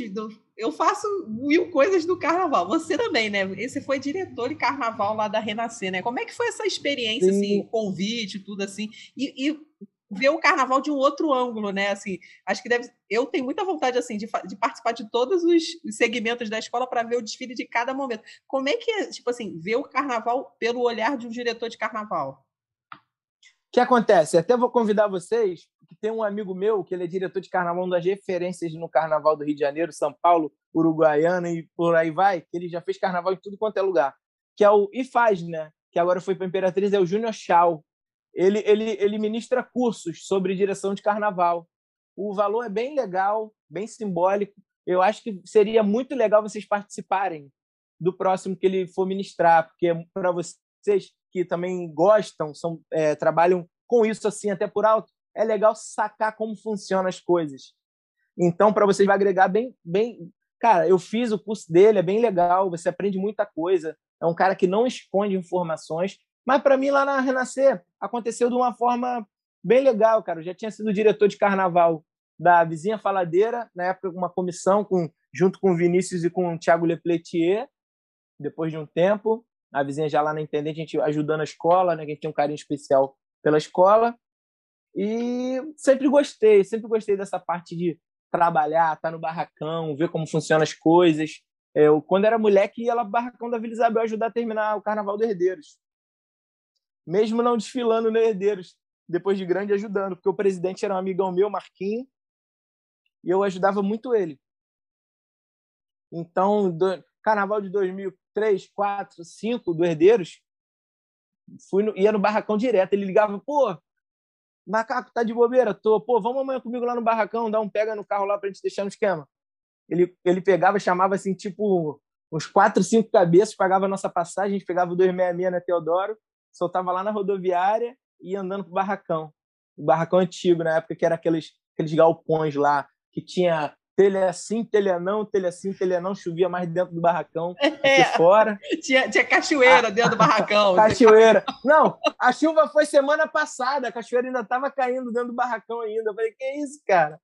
Eu faço mil coisas do carnaval. Você também, né? Você foi diretor de carnaval lá da Renascer, né? Como é que foi essa experiência, Sim. assim, o convite, tudo assim? E, e ver o carnaval de um outro ângulo, né? Assim, acho que deve. Eu tenho muita vontade assim de, de participar de todos os, os segmentos da escola para ver o desfile de cada momento. Como é que é, tipo assim, ver o carnaval pelo olhar de um diretor de carnaval? O que acontece? Até vou convidar vocês, que tem um amigo meu que ele é diretor de carnaval, uma das referências no carnaval do Rio de Janeiro, São Paulo, Uruguaiana e por aí vai, que ele já fez carnaval em tudo quanto é lugar, que é o IFAS, né? Que agora foi para Imperatriz, é o Júnior Chau ele, ele, ele ministra cursos sobre direção de carnaval. O valor é bem legal, bem simbólico. Eu acho que seria muito legal vocês participarem do próximo que ele for ministrar, porque é para vocês que também gostam, são, é, trabalham com isso assim até por alto, é legal sacar como funcionam as coisas. Então, para vocês vai agregar bem, bem. Cara, eu fiz o curso dele, é bem legal, você aprende muita coisa. É um cara que não esconde informações mas para mim, lá na Renascer, aconteceu de uma forma bem legal, cara. Eu já tinha sido diretor de carnaval da Vizinha Faladeira, na época, uma comissão com, junto com o Vinícius e com o Thiago Lepletier, depois de um tempo. A vizinha já lá na Intendente, a gente ajudando a escola, né? Que a gente tem um carinho especial pela escola. E sempre gostei, sempre gostei dessa parte de trabalhar, estar tá no barracão, ver como funcionam as coisas. Eu, quando era moleque, ia lá pro barracão da Vila Isabel ajudar a terminar o Carnaval de Herdeiros mesmo não desfilando no Herdeiros, depois de grande ajudando, porque o presidente era um amigão meu, Marquinhos, e eu ajudava muito ele. Então, do, carnaval de 2003, 4, 5 do Herdeiros, fui no, ia no barracão direto. Ele ligava, pô, Macaco, tá de bobeira? Tô, pô, vamos amanhã comigo lá no barracão, dar um pega no carro lá pra gente deixar no esquema. Ele, ele pegava, chamava assim, tipo, uns quatro, cinco cabeças, pagava a nossa passagem, a gente pegava o 266 na Teodoro, soltava lá na rodoviária e ia andando pro barracão. O barracão antigo, na época que era aqueles, aqueles galpões lá, que tinha telha assim, telha não, telha assim, telha não, chovia mais dentro do barracão é. que fora. Tinha, tinha cachoeira a, dentro do barracão. cachoeira. Não, a chuva foi semana passada, a cachoeira ainda estava caindo dentro do barracão ainda. Eu falei, que isso, cara?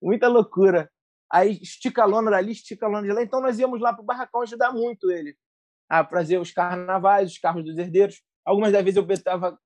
Muita loucura. Aí estica a lona dali, estica a lona de lá. Então nós íamos lá pro barracão ajudar muito ele a fazer os carnavais, os carros dos herdeiros. Algumas das vezes eu botava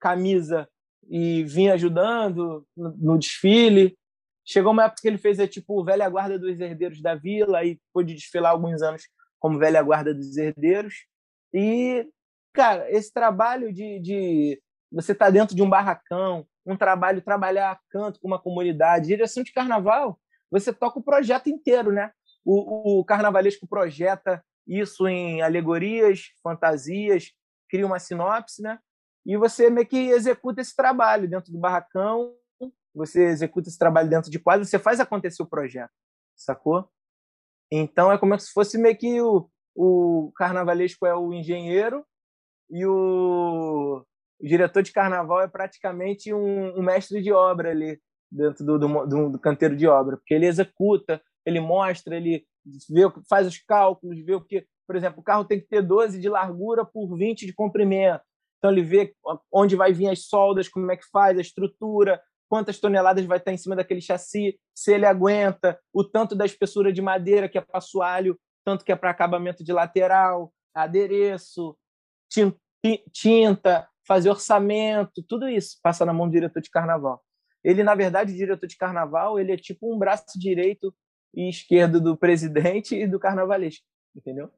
camisa e vinha ajudando no, desfile. Chegou uma época que ele fez é, tipo velha guarda dos herdeiros da vila e pôde desfilar alguns anos como velha guarda dos herdeiros. E, cara, esse trabalho de, de você estar tá dentro de um barracão, um trabalho, trabalhar canto com uma comunidade, direção de carnaval, você toca o projeto inteiro, né? O, o carnavalesco projeta isso em alegorias, fantasias, cria uma sinopse, né? E você meio que executa esse trabalho dentro do barracão, você executa esse trabalho dentro de quadro, você faz acontecer o projeto, sacou? Então é como se fosse meio que o, o carnavalesco é o engenheiro e o, o diretor de carnaval é praticamente um, um, mestre de obra ali dentro do, do, do, do canteiro de obra, porque ele executa, ele mostra, ele vê, faz os cálculos, vê o que por exemplo, o carro tem que ter 12 de largura por 20 de comprimento. Então ele vê onde vai vir as soldas, como é que faz, a estrutura, quantas toneladas vai estar em cima daquele chassi, se ele aguenta, o tanto da espessura de madeira que é para assoalho, tanto que é para acabamento de lateral, adereço, tinta, fazer orçamento, tudo isso passa na mão do diretor de carnaval. Ele, na verdade, o diretor de carnaval, ele é tipo um braço direito e esquerdo do presidente e do carnavalesco, entendeu?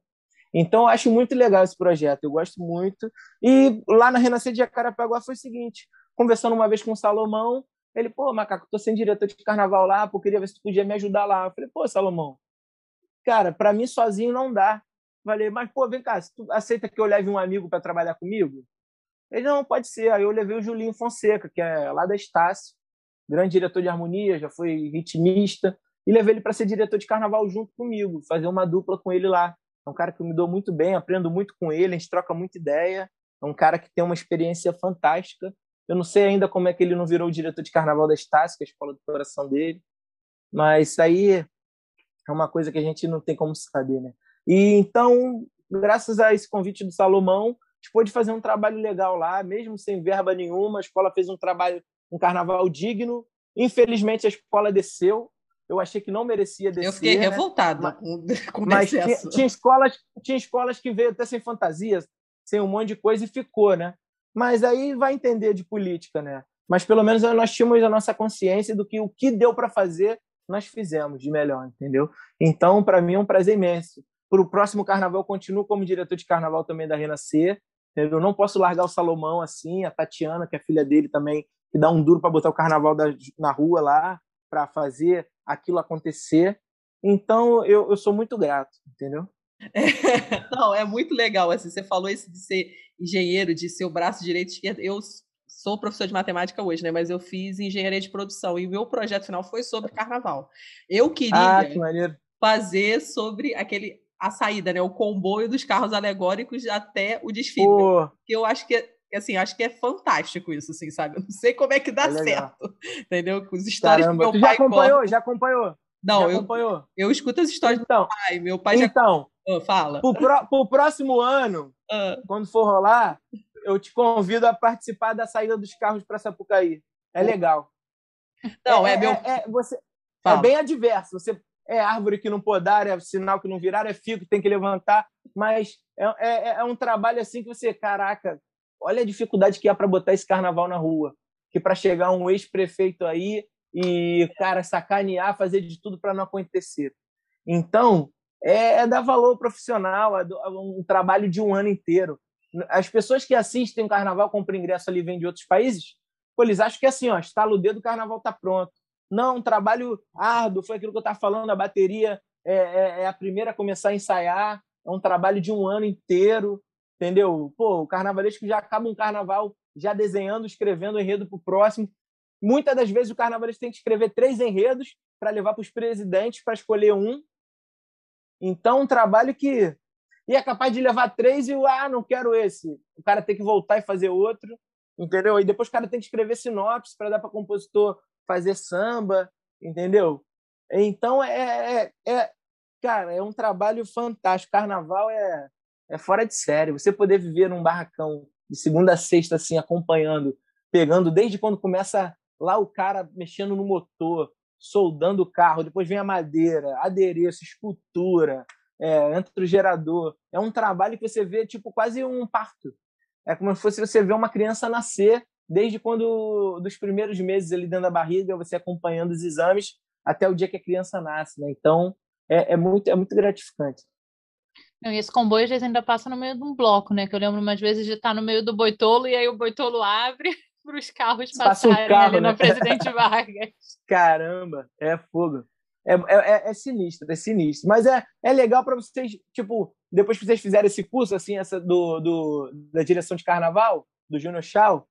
Então, eu acho muito legal esse projeto, eu gosto muito. E lá na Renascer de Jacarapaguá foi o seguinte: conversando uma vez com o Salomão, ele, pô, Macaco, tô sem diretor de carnaval lá, pô, queria ver se tu podia me ajudar lá. Eu falei, pô, Salomão, cara, para mim sozinho não dá. Falei, mas, pô, vem cá, tu aceita que eu leve um amigo para trabalhar comigo? Ele, não, pode ser. Aí eu levei o Julinho Fonseca, que é lá da Estácio, grande diretor de harmonia, já foi ritmista, e levei ele para ser diretor de carnaval junto comigo, fazer uma dupla com ele lá. É um cara que me dou muito bem, aprendo muito com ele, a gente troca muita ideia. É um cara que tem uma experiência fantástica. Eu não sei ainda como é que ele não virou o diretor de carnaval da Estácio, que é a escola do coração dele. Mas isso aí é uma coisa que a gente não tem como saber, né? E então, graças a esse convite do Salomão, a gente pôde fazer um trabalho legal lá, mesmo sem verba nenhuma. A escola fez um trabalho, um carnaval digno. Infelizmente, a escola desceu, eu achei que não merecia descer. Eu fiquei né? revoltada mas, com, com mas tinha, tinha, escolas, tinha escolas que veio até sem fantasias, sem um monte de coisa e ficou, né? Mas aí vai entender de política, né? mas pelo menos nós tínhamos a nossa consciência do que o que deu para fazer, nós fizemos de melhor, entendeu? Então, para mim é um prazer imenso. Para o próximo carnaval, continuo como diretor de carnaval também da Renascer. Eu não posso largar o Salomão assim, a Tatiana, que é filha dele também, que dá um duro para botar o carnaval da, na rua lá, para fazer aquilo acontecer. Então, eu, eu sou muito grato, entendeu? É, não, é muito legal. Assim, você falou isso de ser engenheiro, de ser o braço direito esquerdo. Eu sou professor de matemática hoje, né? Mas eu fiz engenharia de produção e o meu projeto final foi sobre carnaval. Eu queria ah, que fazer sobre aquele a saída, né? O comboio dos carros alegóricos até o desfile. Pô. Eu acho que assim, acho que é fantástico isso, assim, sabe? Eu não sei como é que dá é certo, entendeu? Com as histórias Caramba, que meu pai já acompanhou, conta. já acompanhou. Não, já eu, acompanhou. eu escuto as histórias então, do meu pai. Meu pai já. Então, oh, fala. Pro, pro, pro próximo ano, uh. quando for rolar, eu te convido a participar da saída dos carros para Sapucaí. É legal. Não, é, é meu. É, é você, é bem adverso. Você é árvore que não podar, é sinal que não virar, é fio que tem que levantar, mas é, é, é um trabalho assim que você, caraca, olha a dificuldade que há para botar esse carnaval na rua, que para chegar um ex-prefeito aí e, cara, sacanear, fazer de tudo para não acontecer. Então, é, é dar valor profissional, é, é um trabalho de um ano inteiro. As pessoas que assistem o carnaval, compram ingresso ali, vêm de outros países, pô, eles acham que é assim, ó, estala o dedo, o carnaval está pronto. Não, um trabalho árduo, foi aquilo que eu estava falando, a bateria é, é, é, a primeira a começar a ensaiar, é um trabalho de um ano inteiro, entendeu? Pô, o carnavalesco já acaba um carnaval já desenhando, escrevendo o enredo para o próximo. Muitas das vezes o carnavalesco tem que escrever três enredos para levar para os presidentes para escolher um. Então, um trabalho que e é capaz de levar três e ah, não quero esse. O cara tem que voltar e fazer outro, entendeu? E depois o cara tem que escrever sinopse para dar para compositor fazer samba, entendeu? Então é, é, é, cara, é um trabalho fantástico. Carnaval é, é fora de série. Você poder viver num barracão de segunda a sexta assim acompanhando, pegando desde quando começa lá o cara mexendo no motor, soldando o carro, depois vem a madeira, adereço, escultura, é, entra o gerador. É um trabalho que você vê tipo quase um parto. É como se fosse você ver uma criança nascer desde quando dos primeiros meses ali dentro da barriga, você acompanhando os exames até o dia que a criança nasce, né? Então é, é muito é muito gratificante. Não, e esse comboio às vezes ainda passa no meio de um bloco, né? Que eu lembro umas vezes de estar no meio do boitolo e aí o boitolo abre para os carros passarem um carro, ali né? no Presidente Vargas. Caramba, é fogo. É, é, é, sinistro, é sinistro. Mas é, é legal para vocês, tipo, depois que vocês fizerem esse curso, assim, essa do, do da direção de carnaval, do Júnior Chau,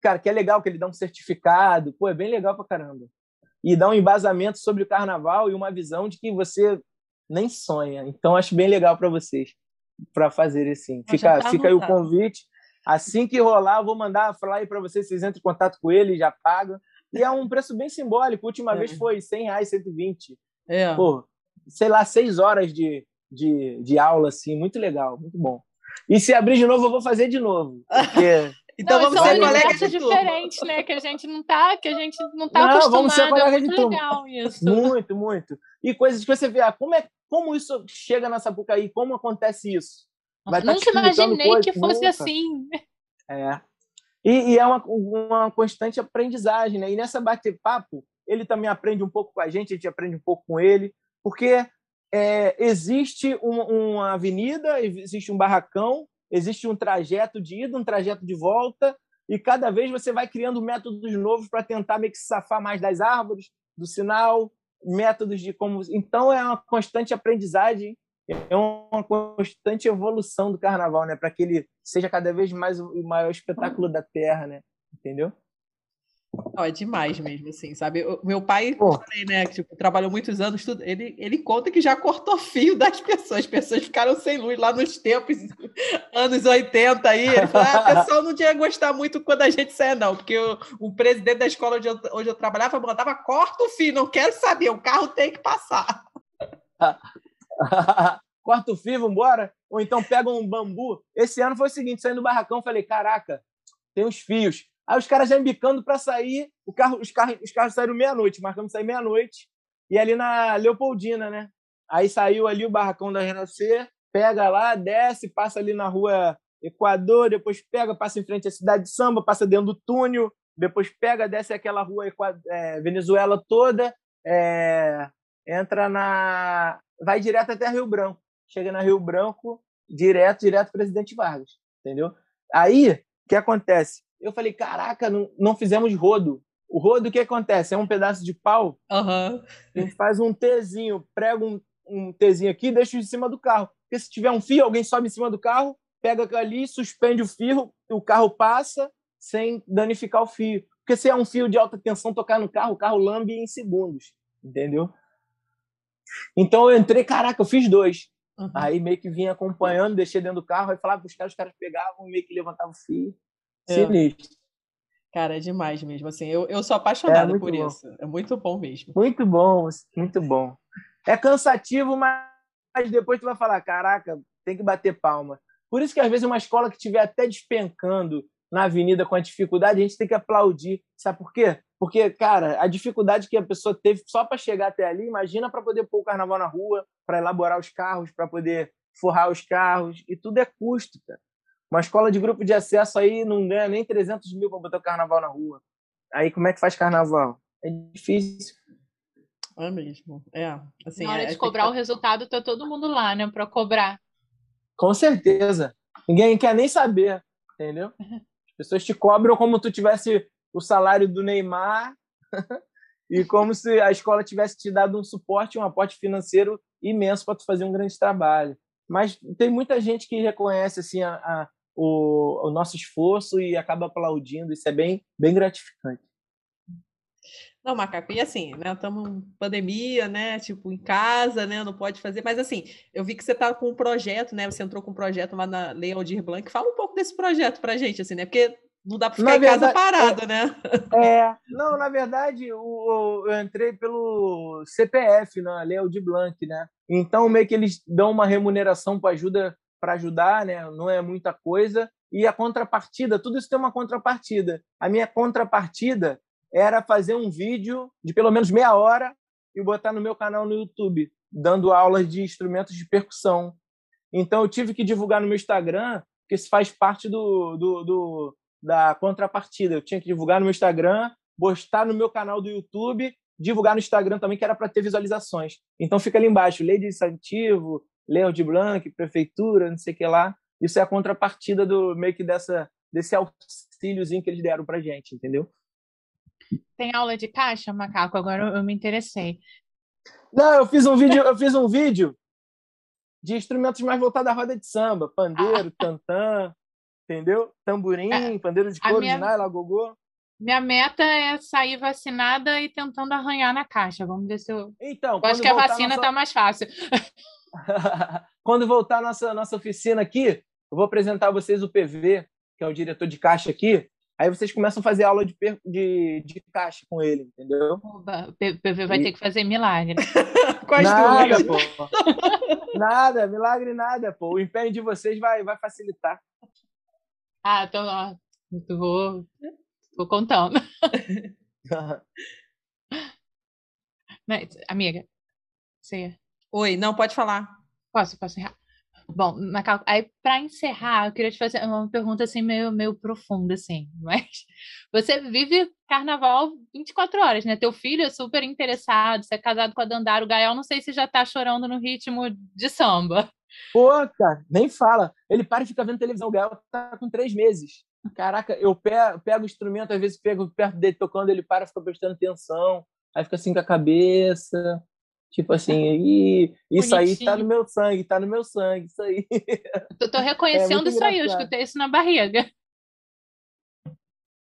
cara, que é legal que ele dá um certificado, pô, é bem legal pra caramba. E dá um embasamento sobre o carnaval e uma visão de que você nem sonha. Então acho bem legal para vocês para fazer assim. Fica, tá fica aí o convite. Assim que rolar, eu vou mandar falar aí para vocês, vocês entrem em contato com ele, já pagam. E é um preço bem simbólico. A última é. vez foi 100 reais, 120. É. Pô, sei lá, seis horas de, de, de aula, assim, muito legal, muito bom. E se abrir de novo, eu vou fazer de novo. Porque então não, vamos ser colegas de diferente, né? Que a gente não tá, que a gente não tá não, acostumado. Vamos ser colegas é muito de legal isso. Muito, muito. E coisas que você vê, ah, como é, como isso chega na Sapucaí, como acontece isso? Vai tá nunca imaginei coisa, que fosse nunca. assim. É. E, e, é uma, uma constante aprendizagem, né? E nessa bate-papo, ele também aprende um pouco com a gente, a gente aprende um pouco com ele, porque é, existe uma, uma avenida, existe um barracão, existe um trajeto de ida, um trajeto de volta, e cada vez você vai criando métodos novos para tentar meio que safar mais das árvores, do sinal, métodos de como. Então é uma constante aprendizagem, é uma constante evolução do carnaval, né? Para que ele seja cada vez mais o maior espetáculo da Terra, né? Entendeu? Não, é demais mesmo, assim, sabe? O meu pai, falei, né, que tipo, trabalhou muitos anos, tudo, ele, ele conta que já cortou fio das pessoas, as pessoas ficaram sem luz lá nos tempos, anos 80 aí, ele falou, ah, a pessoa não tinha gostar muito quando a gente saia, não, porque o, o presidente da escola onde eu, onde eu trabalhava mandava, corta o fio, não quero saber, o carro tem que passar. corta o fio, vambora, ou então pega um bambu. Esse ano foi o seguinte, saindo do barracão, falei, caraca, tem uns fios, Aí os caras já embicando para sair, o carro, os, carros, os carros saíram meia-noite, marcamos sair meia-noite, e ali na Leopoldina, né? Aí saiu ali o barracão da Renascer, pega lá, desce, passa ali na rua Equador, depois pega, passa em frente à cidade de Samba, passa dentro do túnel, depois pega, desce aquela rua é, Venezuela toda, é, entra na. vai direto até Rio Branco. Chega na Rio Branco, direto, direto Presidente Vargas, entendeu? Aí, o que acontece? Eu falei, caraca, não, não fizemos rodo. O rodo, o que acontece? É um pedaço de pau, uhum. a gente faz um Tzinho, prega um, um Tzinho aqui e deixa em cima do carro. Porque se tiver um fio, alguém sobe em cima do carro, pega ali, suspende o fio, o carro passa sem danificar o fio. Porque se é um fio de alta tensão tocar no carro, o carro lambe em segundos, entendeu? Então eu entrei, caraca, eu fiz dois. Uhum. Aí meio que vinha acompanhando, deixei dentro do carro, aí falava para os caras, os caras pegavam, meio que levantavam o fio. Sinistro. Cara, é demais mesmo. Assim, eu, eu sou apaixonada é por bom. isso. É muito bom mesmo. Muito bom, muito bom. É cansativo, mas depois tu vai falar, caraca, tem que bater palma. Por isso que às vezes uma escola que estiver até despencando na avenida com a dificuldade, a gente tem que aplaudir. Sabe por quê? Porque, cara, a dificuldade que a pessoa teve só para chegar até ali, imagina para poder pôr o carnaval na rua, para elaborar os carros, para poder forrar os carros, e tudo é custo, cara. Uma escola de grupo de acesso aí não ganha nem 300 mil para botar o carnaval na rua. Aí como é que faz carnaval? É difícil. É mesmo. É. Assim, na hora é, de cobrar que... o resultado, tá todo mundo lá, né, para cobrar. Com certeza. Ninguém quer nem saber, entendeu? As pessoas te cobram como tu tivesse o salário do Neymar e como se a escola tivesse te dado um suporte, um aporte financeiro imenso para tu fazer um grande trabalho. Mas tem muita gente que reconhece assim a, a o, o, nosso esforço e acaba aplaudindo. Isso é bem, bem gratificante. Não, Macaco, e assim, né? Estamos em pandemia, né? Tipo, em casa, né? Não pode fazer. Mas assim, eu vi que você está com um projeto, né? Você entrou com um projeto lá na Lei Aldir Blanc. Fala um pouco desse projeto pra gente, assim, né? Porque não dá para ficar na em verdade, casa parado, é, né? É, não, na verdade, o, eu entrei pelo CPF, na Lei Aldir Blanc, né? Então, meio que eles dão uma remuneração para ajuda para ajudar, né? Não é muita coisa. E a contrapartida, tudo isso tem uma contrapartida. A minha contrapartida era fazer um vídeo de pelo menos meia hora e botar no meu canal no YouTube, dando aulas de instrumentos de percussão. Então eu tive que divulgar no meu Instagram, porque isso faz parte do, do, do da contrapartida. Eu tinha que divulgar no meu Instagram, postar no meu canal do YouTube, divulgar no Instagram também, que era para ter visualizações. Então fica ali embaixo, lei de incentivo, de Blanc, prefeitura, não sei o que lá. Isso é a contrapartida do meio que dessa desse auxíliozinho que eles deram para gente, entendeu? Tem aula de caixa, macaco? Agora eu me interessei. Não, eu fiz um vídeo, eu fiz um vídeo de instrumentos mais voltados à roda de samba, pandeiro, ah. tantã, entendeu? Tamborim, é, pandeiro de couro, minha... de gogô. Minha meta é sair vacinada e tentando arranhar na caixa. Vamos ver se eu. Então, eu acho que a vacina nossa... tá mais fácil. quando voltar a nossa, nossa oficina aqui, eu vou apresentar a vocês o PV, que é o diretor de caixa aqui. Aí vocês começam a fazer aula de, de, de caixa com ele, entendeu? O PV vai e... ter que fazer milagre. Quais nada, pô. nada, milagre nada, pô. O empenho de vocês vai, vai facilitar. Ah, tô, tô, vou, vou contando. Mas, amiga, você... Oi, não, pode falar. Posso, posso errar? Bom, Macau, aí para encerrar, eu queria te fazer uma pergunta assim meio, meio profunda, assim, mas você vive carnaval 24 horas, né? Teu filho é super interessado, você é casado com a Dandara, o Gael, não sei se já tá chorando no ritmo de samba. Pô, cara, nem fala. Ele para e fica vendo televisão, o Gael tá com três meses. Caraca, eu pego, pego o instrumento, às vezes pego perto dele tocando, ele para, fica prestando atenção, aí fica assim com a cabeça. Tipo assim, e isso Bonitinho. aí tá no meu sangue, tá no meu sangue, isso aí. Eu tô reconhecendo é isso aí, eu escutei isso na barriga.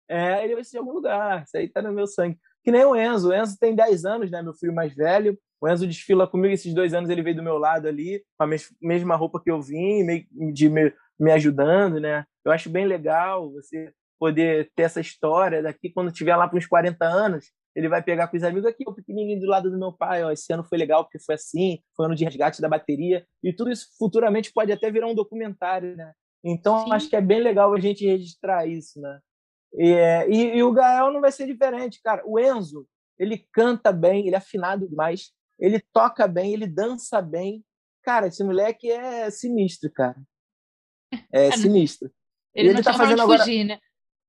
É, ele vai ser de algum lugar, isso aí tá no meu sangue. Que nem o Enzo, o Enzo tem 10 anos, né, meu filho mais velho. O Enzo desfila comigo esses dois anos, ele veio do meu lado ali, com a mesma roupa que eu vim, de me, me ajudando, né? Eu acho bem legal você poder ter essa história daqui quando tiver lá para uns 40 anos, ele vai pegar com os amigos aqui, o pequenininho do lado do meu pai, ó, esse ano foi legal porque foi assim, foi ano de resgate da bateria, e tudo isso futuramente pode até virar um documentário, né? Então, acho que é bem legal a gente registrar isso, né? E, é, e, e, o Gael não vai ser diferente, cara. O Enzo, ele canta bem, ele é afinado demais, ele toca bem, ele dança bem. Cara, esse moleque é sinistro, cara. É sinistro. Ele, ele não tá fazendo agora... fugir, né?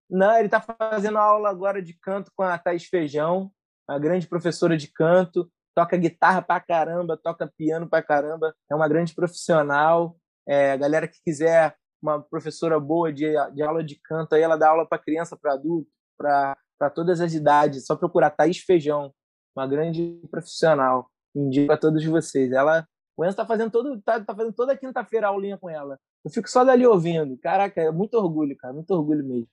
Não, ele está fazendo aula agora de canto com a Thais Feijão, uma grande professora de canto, toca guitarra pra caramba, toca piano pra caramba, é uma grande profissional. É, a galera que quiser uma professora boa de, de aula de canto, aí ela dá aula para criança, para adulto, para todas as idades. Só procurar Thaís Feijão, uma grande profissional. Indico a todos vocês. Ela, o Enzo está fazendo todo, tá, tá fazendo toda quinta-feira aulinha com ela. Eu fico só dali ouvindo. Caraca, é muito orgulho, cara, muito orgulho mesmo.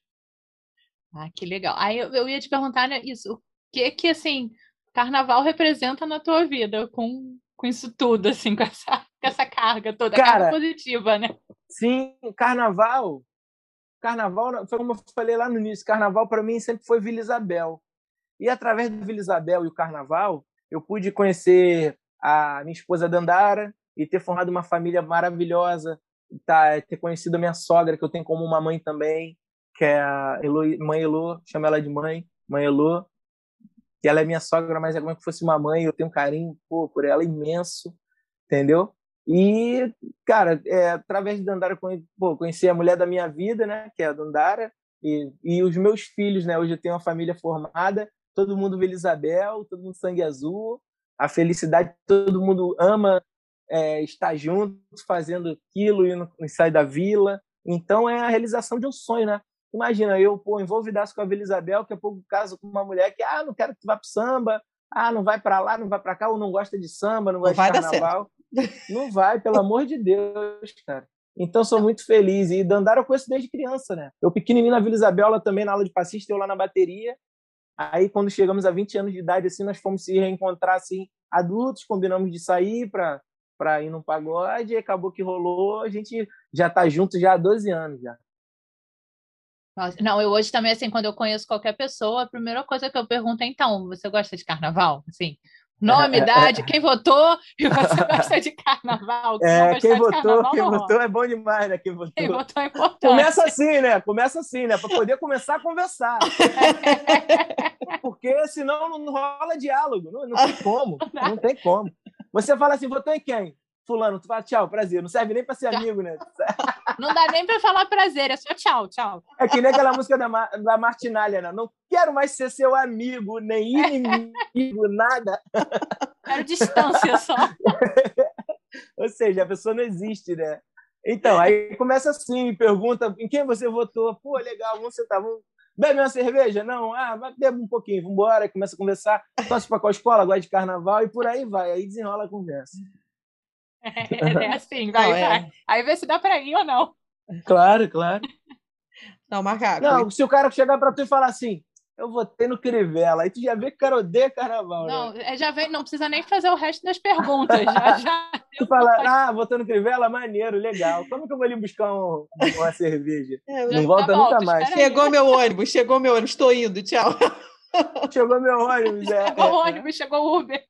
Ah, que legal. Aí eu, eu ia te perguntar né, isso, o que que assim, carnaval representa na tua vida com, com isso tudo, assim, com essa, com essa carga toda, Cara, carga positiva, né? Sim, carnaval. Carnaval, foi como eu falei lá no início, carnaval para mim sempre foi Vila Isabel. E através da Vila Isabel e o carnaval, eu pude conhecer a minha esposa Dandara e ter formado uma família maravilhosa, tá, ter conhecido a minha sogra, que eu tenho como uma mãe também, que é a mãe Elo, chamo ela de mãe, mãe Elo, que ela é minha sogra, mas é como se fosse uma mãe, eu tenho um carinho pô, por ela imenso, entendeu? E, cara, é, através de Dandara, pô, conheci a mulher da minha vida, né, que é a Dandara, e, e os meus filhos, né, hoje eu tenho uma família formada, todo mundo Vila Isabel, todo mundo sangue azul, a felicidade, todo mundo ama é, estar junto, fazendo aquilo, e não sai da vila. Então é a realização de um sonho, né? Imagina, eu, pô, envolvidaço com a Vila Isabel, daqui a pouco caso com uma mulher que, ah, não quero que tu vá pro samba, ah, não vai para lá, não vai para cá, ou não gosta de samba, não gosta vai de carnaval. Não vai, pelo amor de Deus, cara. Então, sou muito feliz. E Dandara eu conheço desde criança, né? Eu pequenininho na Vila Isabel, ela também na aula de passista, eu lá na bateria. Aí, quando chegamos a 20 anos de idade, assim, nós fomos se reencontrar, assim, adultos, combinamos de sair para para ir num pagode, e acabou que rolou, a gente já tá junto já há 12 anos já. Nossa, não, eu hoje também, assim, quando eu conheço qualquer pessoa, a primeira coisa que eu pergunto é, então, você gosta de carnaval? Assim, nome, idade, quem votou e você gosta de carnaval. Quem, é, quem votou, carnaval, quem votou é bom demais, né? Quem votou. Quem votou é importante. Começa assim, né? Começa assim, né? Para poder começar a conversar. Porque senão não rola diálogo, não, não tem como, não tem como. Você fala assim, votou em quem? Fulano, tu fala tchau, prazer. Não serve nem para ser amigo, né? Não dá nem para falar prazer, é só tchau, tchau. É que nem aquela música da, da Martinalha, né? Não quero mais ser seu amigo, nem inimigo, nada. Quero distância só. Ou seja, a pessoa não existe, né? Então, aí começa assim, pergunta em quem você votou. Pô, legal, vamos sentar, vamos... Bebe uma cerveja? Não, ah, bebe um pouquinho, vamos embora, começa a conversar. Torce para qual escola, gosta de carnaval e por aí vai. Aí desenrola a conversa. É, é assim, vai, não, é. vai. Aí vê se dá para ir ou não. Claro, claro. Não, macaco. Não, se o cara chegar para tu e falar assim, eu votei no Crivella, aí tu já vê que o cara odeia carnaval. Não, né? já vem, não precisa nem fazer o resto das perguntas. Já, já tu fala, ah, votei no Crivella, maneiro, legal. Como que eu vou ali buscar um, uma cerveja? É, não volta tá nunca mais. Chegou meu ônibus, chegou meu ônibus, estou indo, tchau. Chegou meu ônibus, é. Chegou o ônibus, chegou o Uber.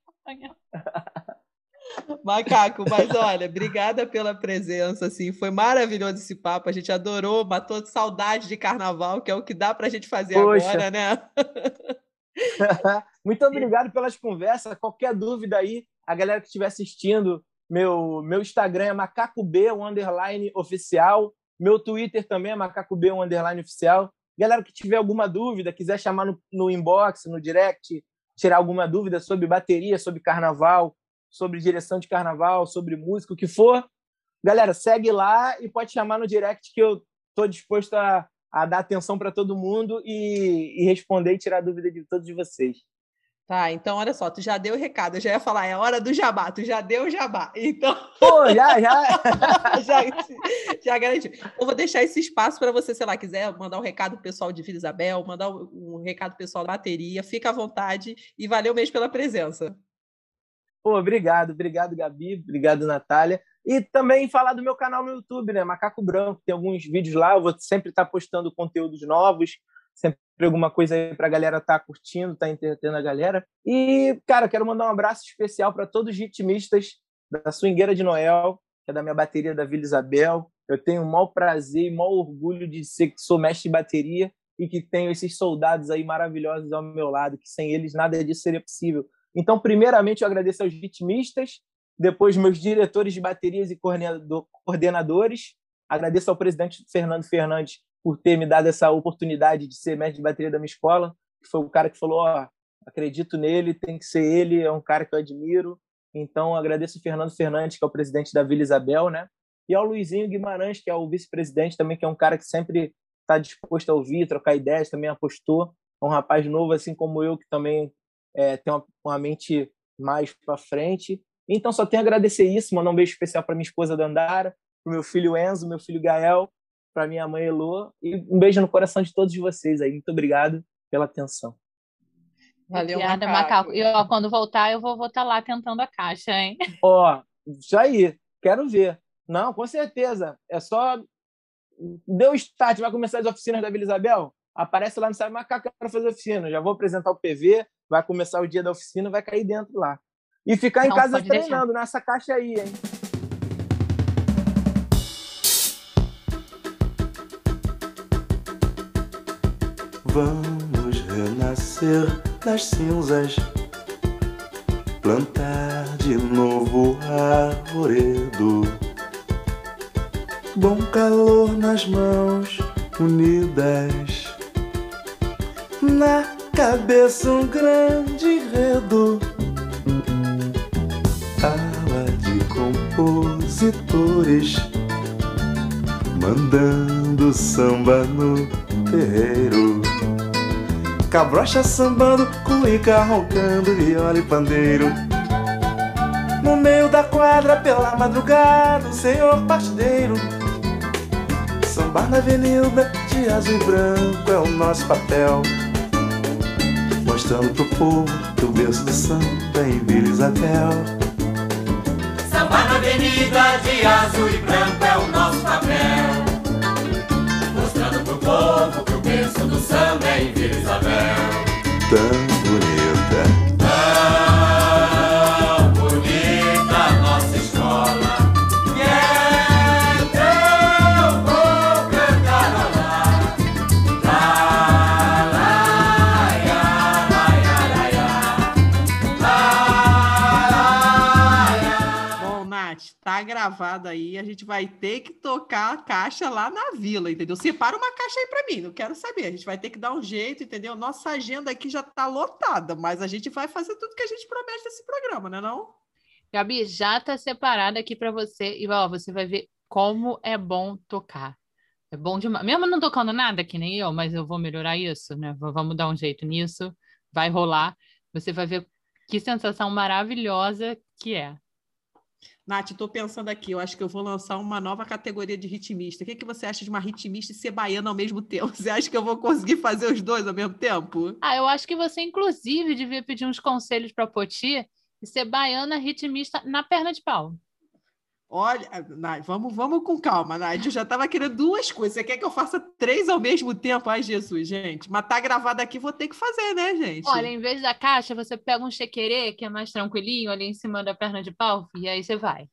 Macaco, mas olha, obrigada pela presença, assim, foi maravilhoso esse papo, a gente adorou, matou saudade de carnaval, que é o que dá para a gente fazer Poxa. agora, né? Muito obrigado pelas conversas, qualquer dúvida aí, a galera que estiver assistindo, meu, meu Instagram é macacоб, o underline oficial, meu Twitter também é macacob, underline oficial, galera que tiver alguma dúvida, quiser chamar no, no inbox, no direct, tirar alguma dúvida sobre bateria, sobre carnaval, sobre direção de carnaval, sobre música, o que for, galera, segue lá e pode chamar no direct que eu estou disposto a, a, dar atenção para todo mundo e, e, responder e tirar dúvida de todos vocês. Tá, então olha só, tu já deu o recado, eu já ia falar, é hora do jabá, tu já deu o jabá. Então. Pô, já, já. já, já garantiu. Eu vou deixar esse espaço para você, sei lá, quiser mandar um recado pro pessoal de Vila Isabel, mandar um, um recado pro pessoal da bateria, fica à vontade e valeu mesmo pela presença. Pô, obrigado, obrigado, Gabi, obrigado, Natália. E também falar do meu canal no YouTube, né? Macaco Branco, tem alguns vídeos lá, eu vou sempre estar postando conteúdos novos, sempre alguma coisa aí para a galera estar tá curtindo, estar tá entretendo a galera. E, cara, quero mandar um abraço especial para todos os ritmistas da Swingueira de Noel, que é da minha bateria da Vila Isabel. Eu tenho o maior prazer e maior orgulho de ser que sou mestre de bateria e que tenho esses soldados aí maravilhosos ao meu lado, que sem eles nada disso seria possível. Então, primeiramente, eu agradeço aos ritmistas, depois meus diretores de baterias e coordenadores, agradeço ao presidente Fernando Fernandes por ter me dado essa oportunidade de ser mestre de bateria da minha escola, que foi o cara que falou, ó, acredito nele, tem que ser ele, é um cara que eu admiro. Então, agradeço o Fernando Fernandes, que é o presidente da Vila Isabel, né? E ao Luizinho Guimarães, que é o vice-presidente também, que é um cara que sempre está disposto a ouvir, trocar ideias, também apostou. É um rapaz novo, assim como eu, que também é, tem uma, uma mente mais para frente. Então, só tenho a agradecer isso, mandar um beijo especial para minha esposa Dandara, para meu filho Enzo, meu filho Gael, para minha mãe Elô, e um beijo no coração de todos vocês aí. Muito obrigado pela atenção. Valeu, Obrigada, Macaco. E ó, quando voltar, eu vou estar lá tentando a caixa, hein? Ó, isso aí. Quero ver. Não, com certeza. É só. Deu start, vai começar as oficinas da Vila Isabel? Aparece lá no site, Macaco, quero fazer oficina. Já vou apresentar o PV, vai começar o dia da oficina, vai cair dentro lá. E ficar em casa treinando deixar. nessa caixa aí, hein? Vamos renascer das cinzas, plantar de novo arvoredo. Bom calor nas mãos unidas, na cabeça um grande enredo. Ala de compositores mandando samba no terreiro. Cabrocha sambando, cuica roncando, viola e pandeiro. No meio da quadra, pela madrugada, o senhor partideiro. Sambar na avenida, de azul e branco é o nosso papel. Mostrando pro povo que o berço do samba é em Vila Isabel. Sambar na avenida, de azul e branco é o nosso papel. Mostrando pro povo que o berço do samba é em Vila Isabel. Tão bonita. Gravado aí. A gente vai ter que tocar a caixa lá na vila, entendeu? Separa uma caixa aí pra mim, não quero saber. A gente vai ter que dar um jeito, entendeu? Nossa agenda aqui já tá lotada, mas a gente vai fazer tudo que a gente promete nesse programa, né não? Gabi, já tá separada aqui para você e ó, você vai ver como é bom tocar. É bom demais. Mesmo não tocando nada, que nem eu, mas eu vou melhorar isso, né? Vamos dar um jeito nisso. Vai rolar. Você vai ver que sensação maravilhosa que é. Nath, tô pensando aqui, eu acho que eu vou lançar uma nova categoria de ritmista. O que, que você acha de uma ritmista e ser baiana ao mesmo tempo? Você acha que eu vou conseguir fazer os dois ao mesmo tempo? Ah, eu acho que você, inclusive, devia pedir uns conselhos para Poti e ser baiana ritmista na perna de pau. Olha, Nath, vamos, vamos com calma, Nath. Eu já estava querendo duas coisas. Você quer que eu faça três ao mesmo tempo? Ai, Jesus, gente. Mas tá gravado aqui, vou ter que fazer, né, gente? Olha, em vez da caixa, você pega um chequerê, que é mais tranquilinho, ali em cima da perna de pau, e aí você vai.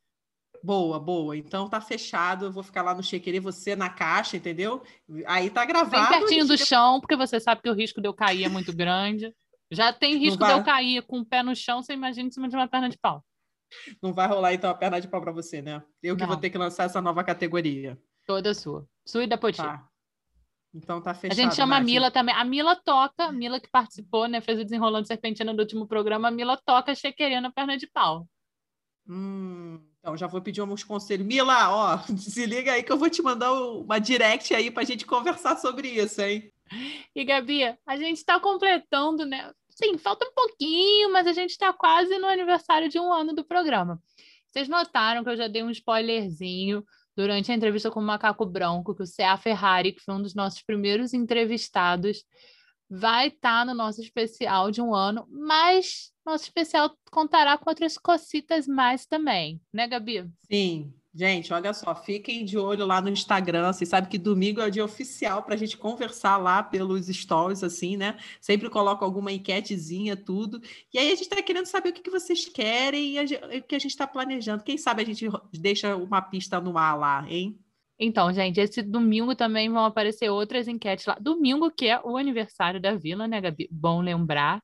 Boa, boa. Então tá fechado. Eu vou ficar lá no chequerê, você na caixa, entendeu? Aí tá gravado. Bem pertinho do gente- chão, porque você sabe que o risco de eu cair é muito grande. Já tem risco de vai. eu cair com o pé no chão, você imagina em cima de uma perna de pau. Não vai rolar, então, a perna de pau pra você, né? Eu que vou Não. ter que lançar essa nova categoria. Toda sua. Sua e da Poti. Tá. Então tá A fechado. gente chama a. Mila também. A Mila toca, a Mila que participou, né? Fez o Desenrolando Serpentina do último programa. A Mila toca chequerê na perna de pau. Hum, então já vou pedir uns conselhos. Mila, ó, se liga aí que eu vou te mandar uma direct aí pra gente conversar sobre isso, hein? E, Gabi, a gente está completando, né? Sim, falta um pouquinho, mas a gente está quase no aniversário de um ano do programa. Vocês notaram que eu já dei um spoilerzinho durante a entrevista com o Macaco Branco, que o C.A. Ferrari, que foi um dos nossos primeiros entrevistados, vai estar no nosso especial de um ano, mas nosso especial contará com outras cocitas mais também, né, Gabi? Sim. Gente, olha só, fiquem de olho lá no Instagram. Vocês sabem que domingo é o dia oficial para a gente conversar lá pelos stories, assim, né? Sempre coloco alguma enquetezinha, tudo. E aí a gente está querendo saber o que, vocês querem e o que a gente está planejando. Quem sabe a gente deixa uma pista no ar lá, hein? Então, gente, esse domingo também vão aparecer outras enquetes lá. Domingo, que é o aniversário da Vila, né, Gabi? Bom lembrar.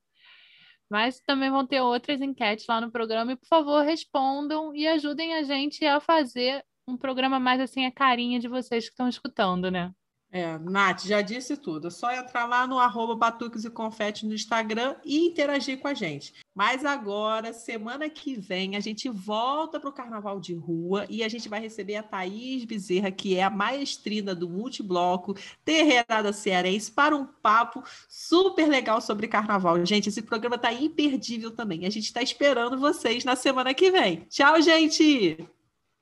Mas também vão ter outras enquetes lá no programa. E, por favor, respondam e ajudem a gente a fazer um programa mais assim, a carinha de vocês que estão escutando, né? É, Nath, já disse tudo. É só entrar lá no arroba Batuques e Confete no Instagram e interagir com a gente. Mas agora, semana que vem, a gente volta para o Carnaval de Rua e a gente vai receber a Thaís Bezerra, que é a maestrina do Multibloco Terreirada Cearense, para um papo super legal sobre Carnaval. Gente, esse programa está imperdível também. A gente está esperando vocês na semana que vem. Tchau, gente!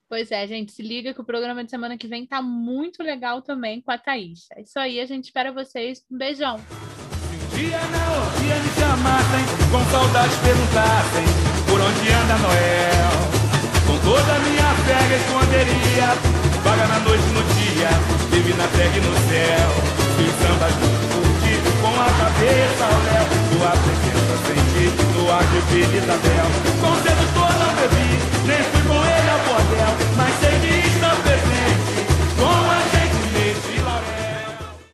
Pois é, gente, se liga que o programa de semana que vem tá muito legal também com a Thaís. É isso aí, a gente espera vocês. Um beijão. Dia me chamassem, com saudades perguntassem por onde anda Noel. Com toda a minha esconderia, vaga na noite no dia, vive na terra e no céu. Com a cabeça ao léu, tua presença a despedida Isabel, Com sedutor não bebi, nem fui com ele ao bordel, mas sei que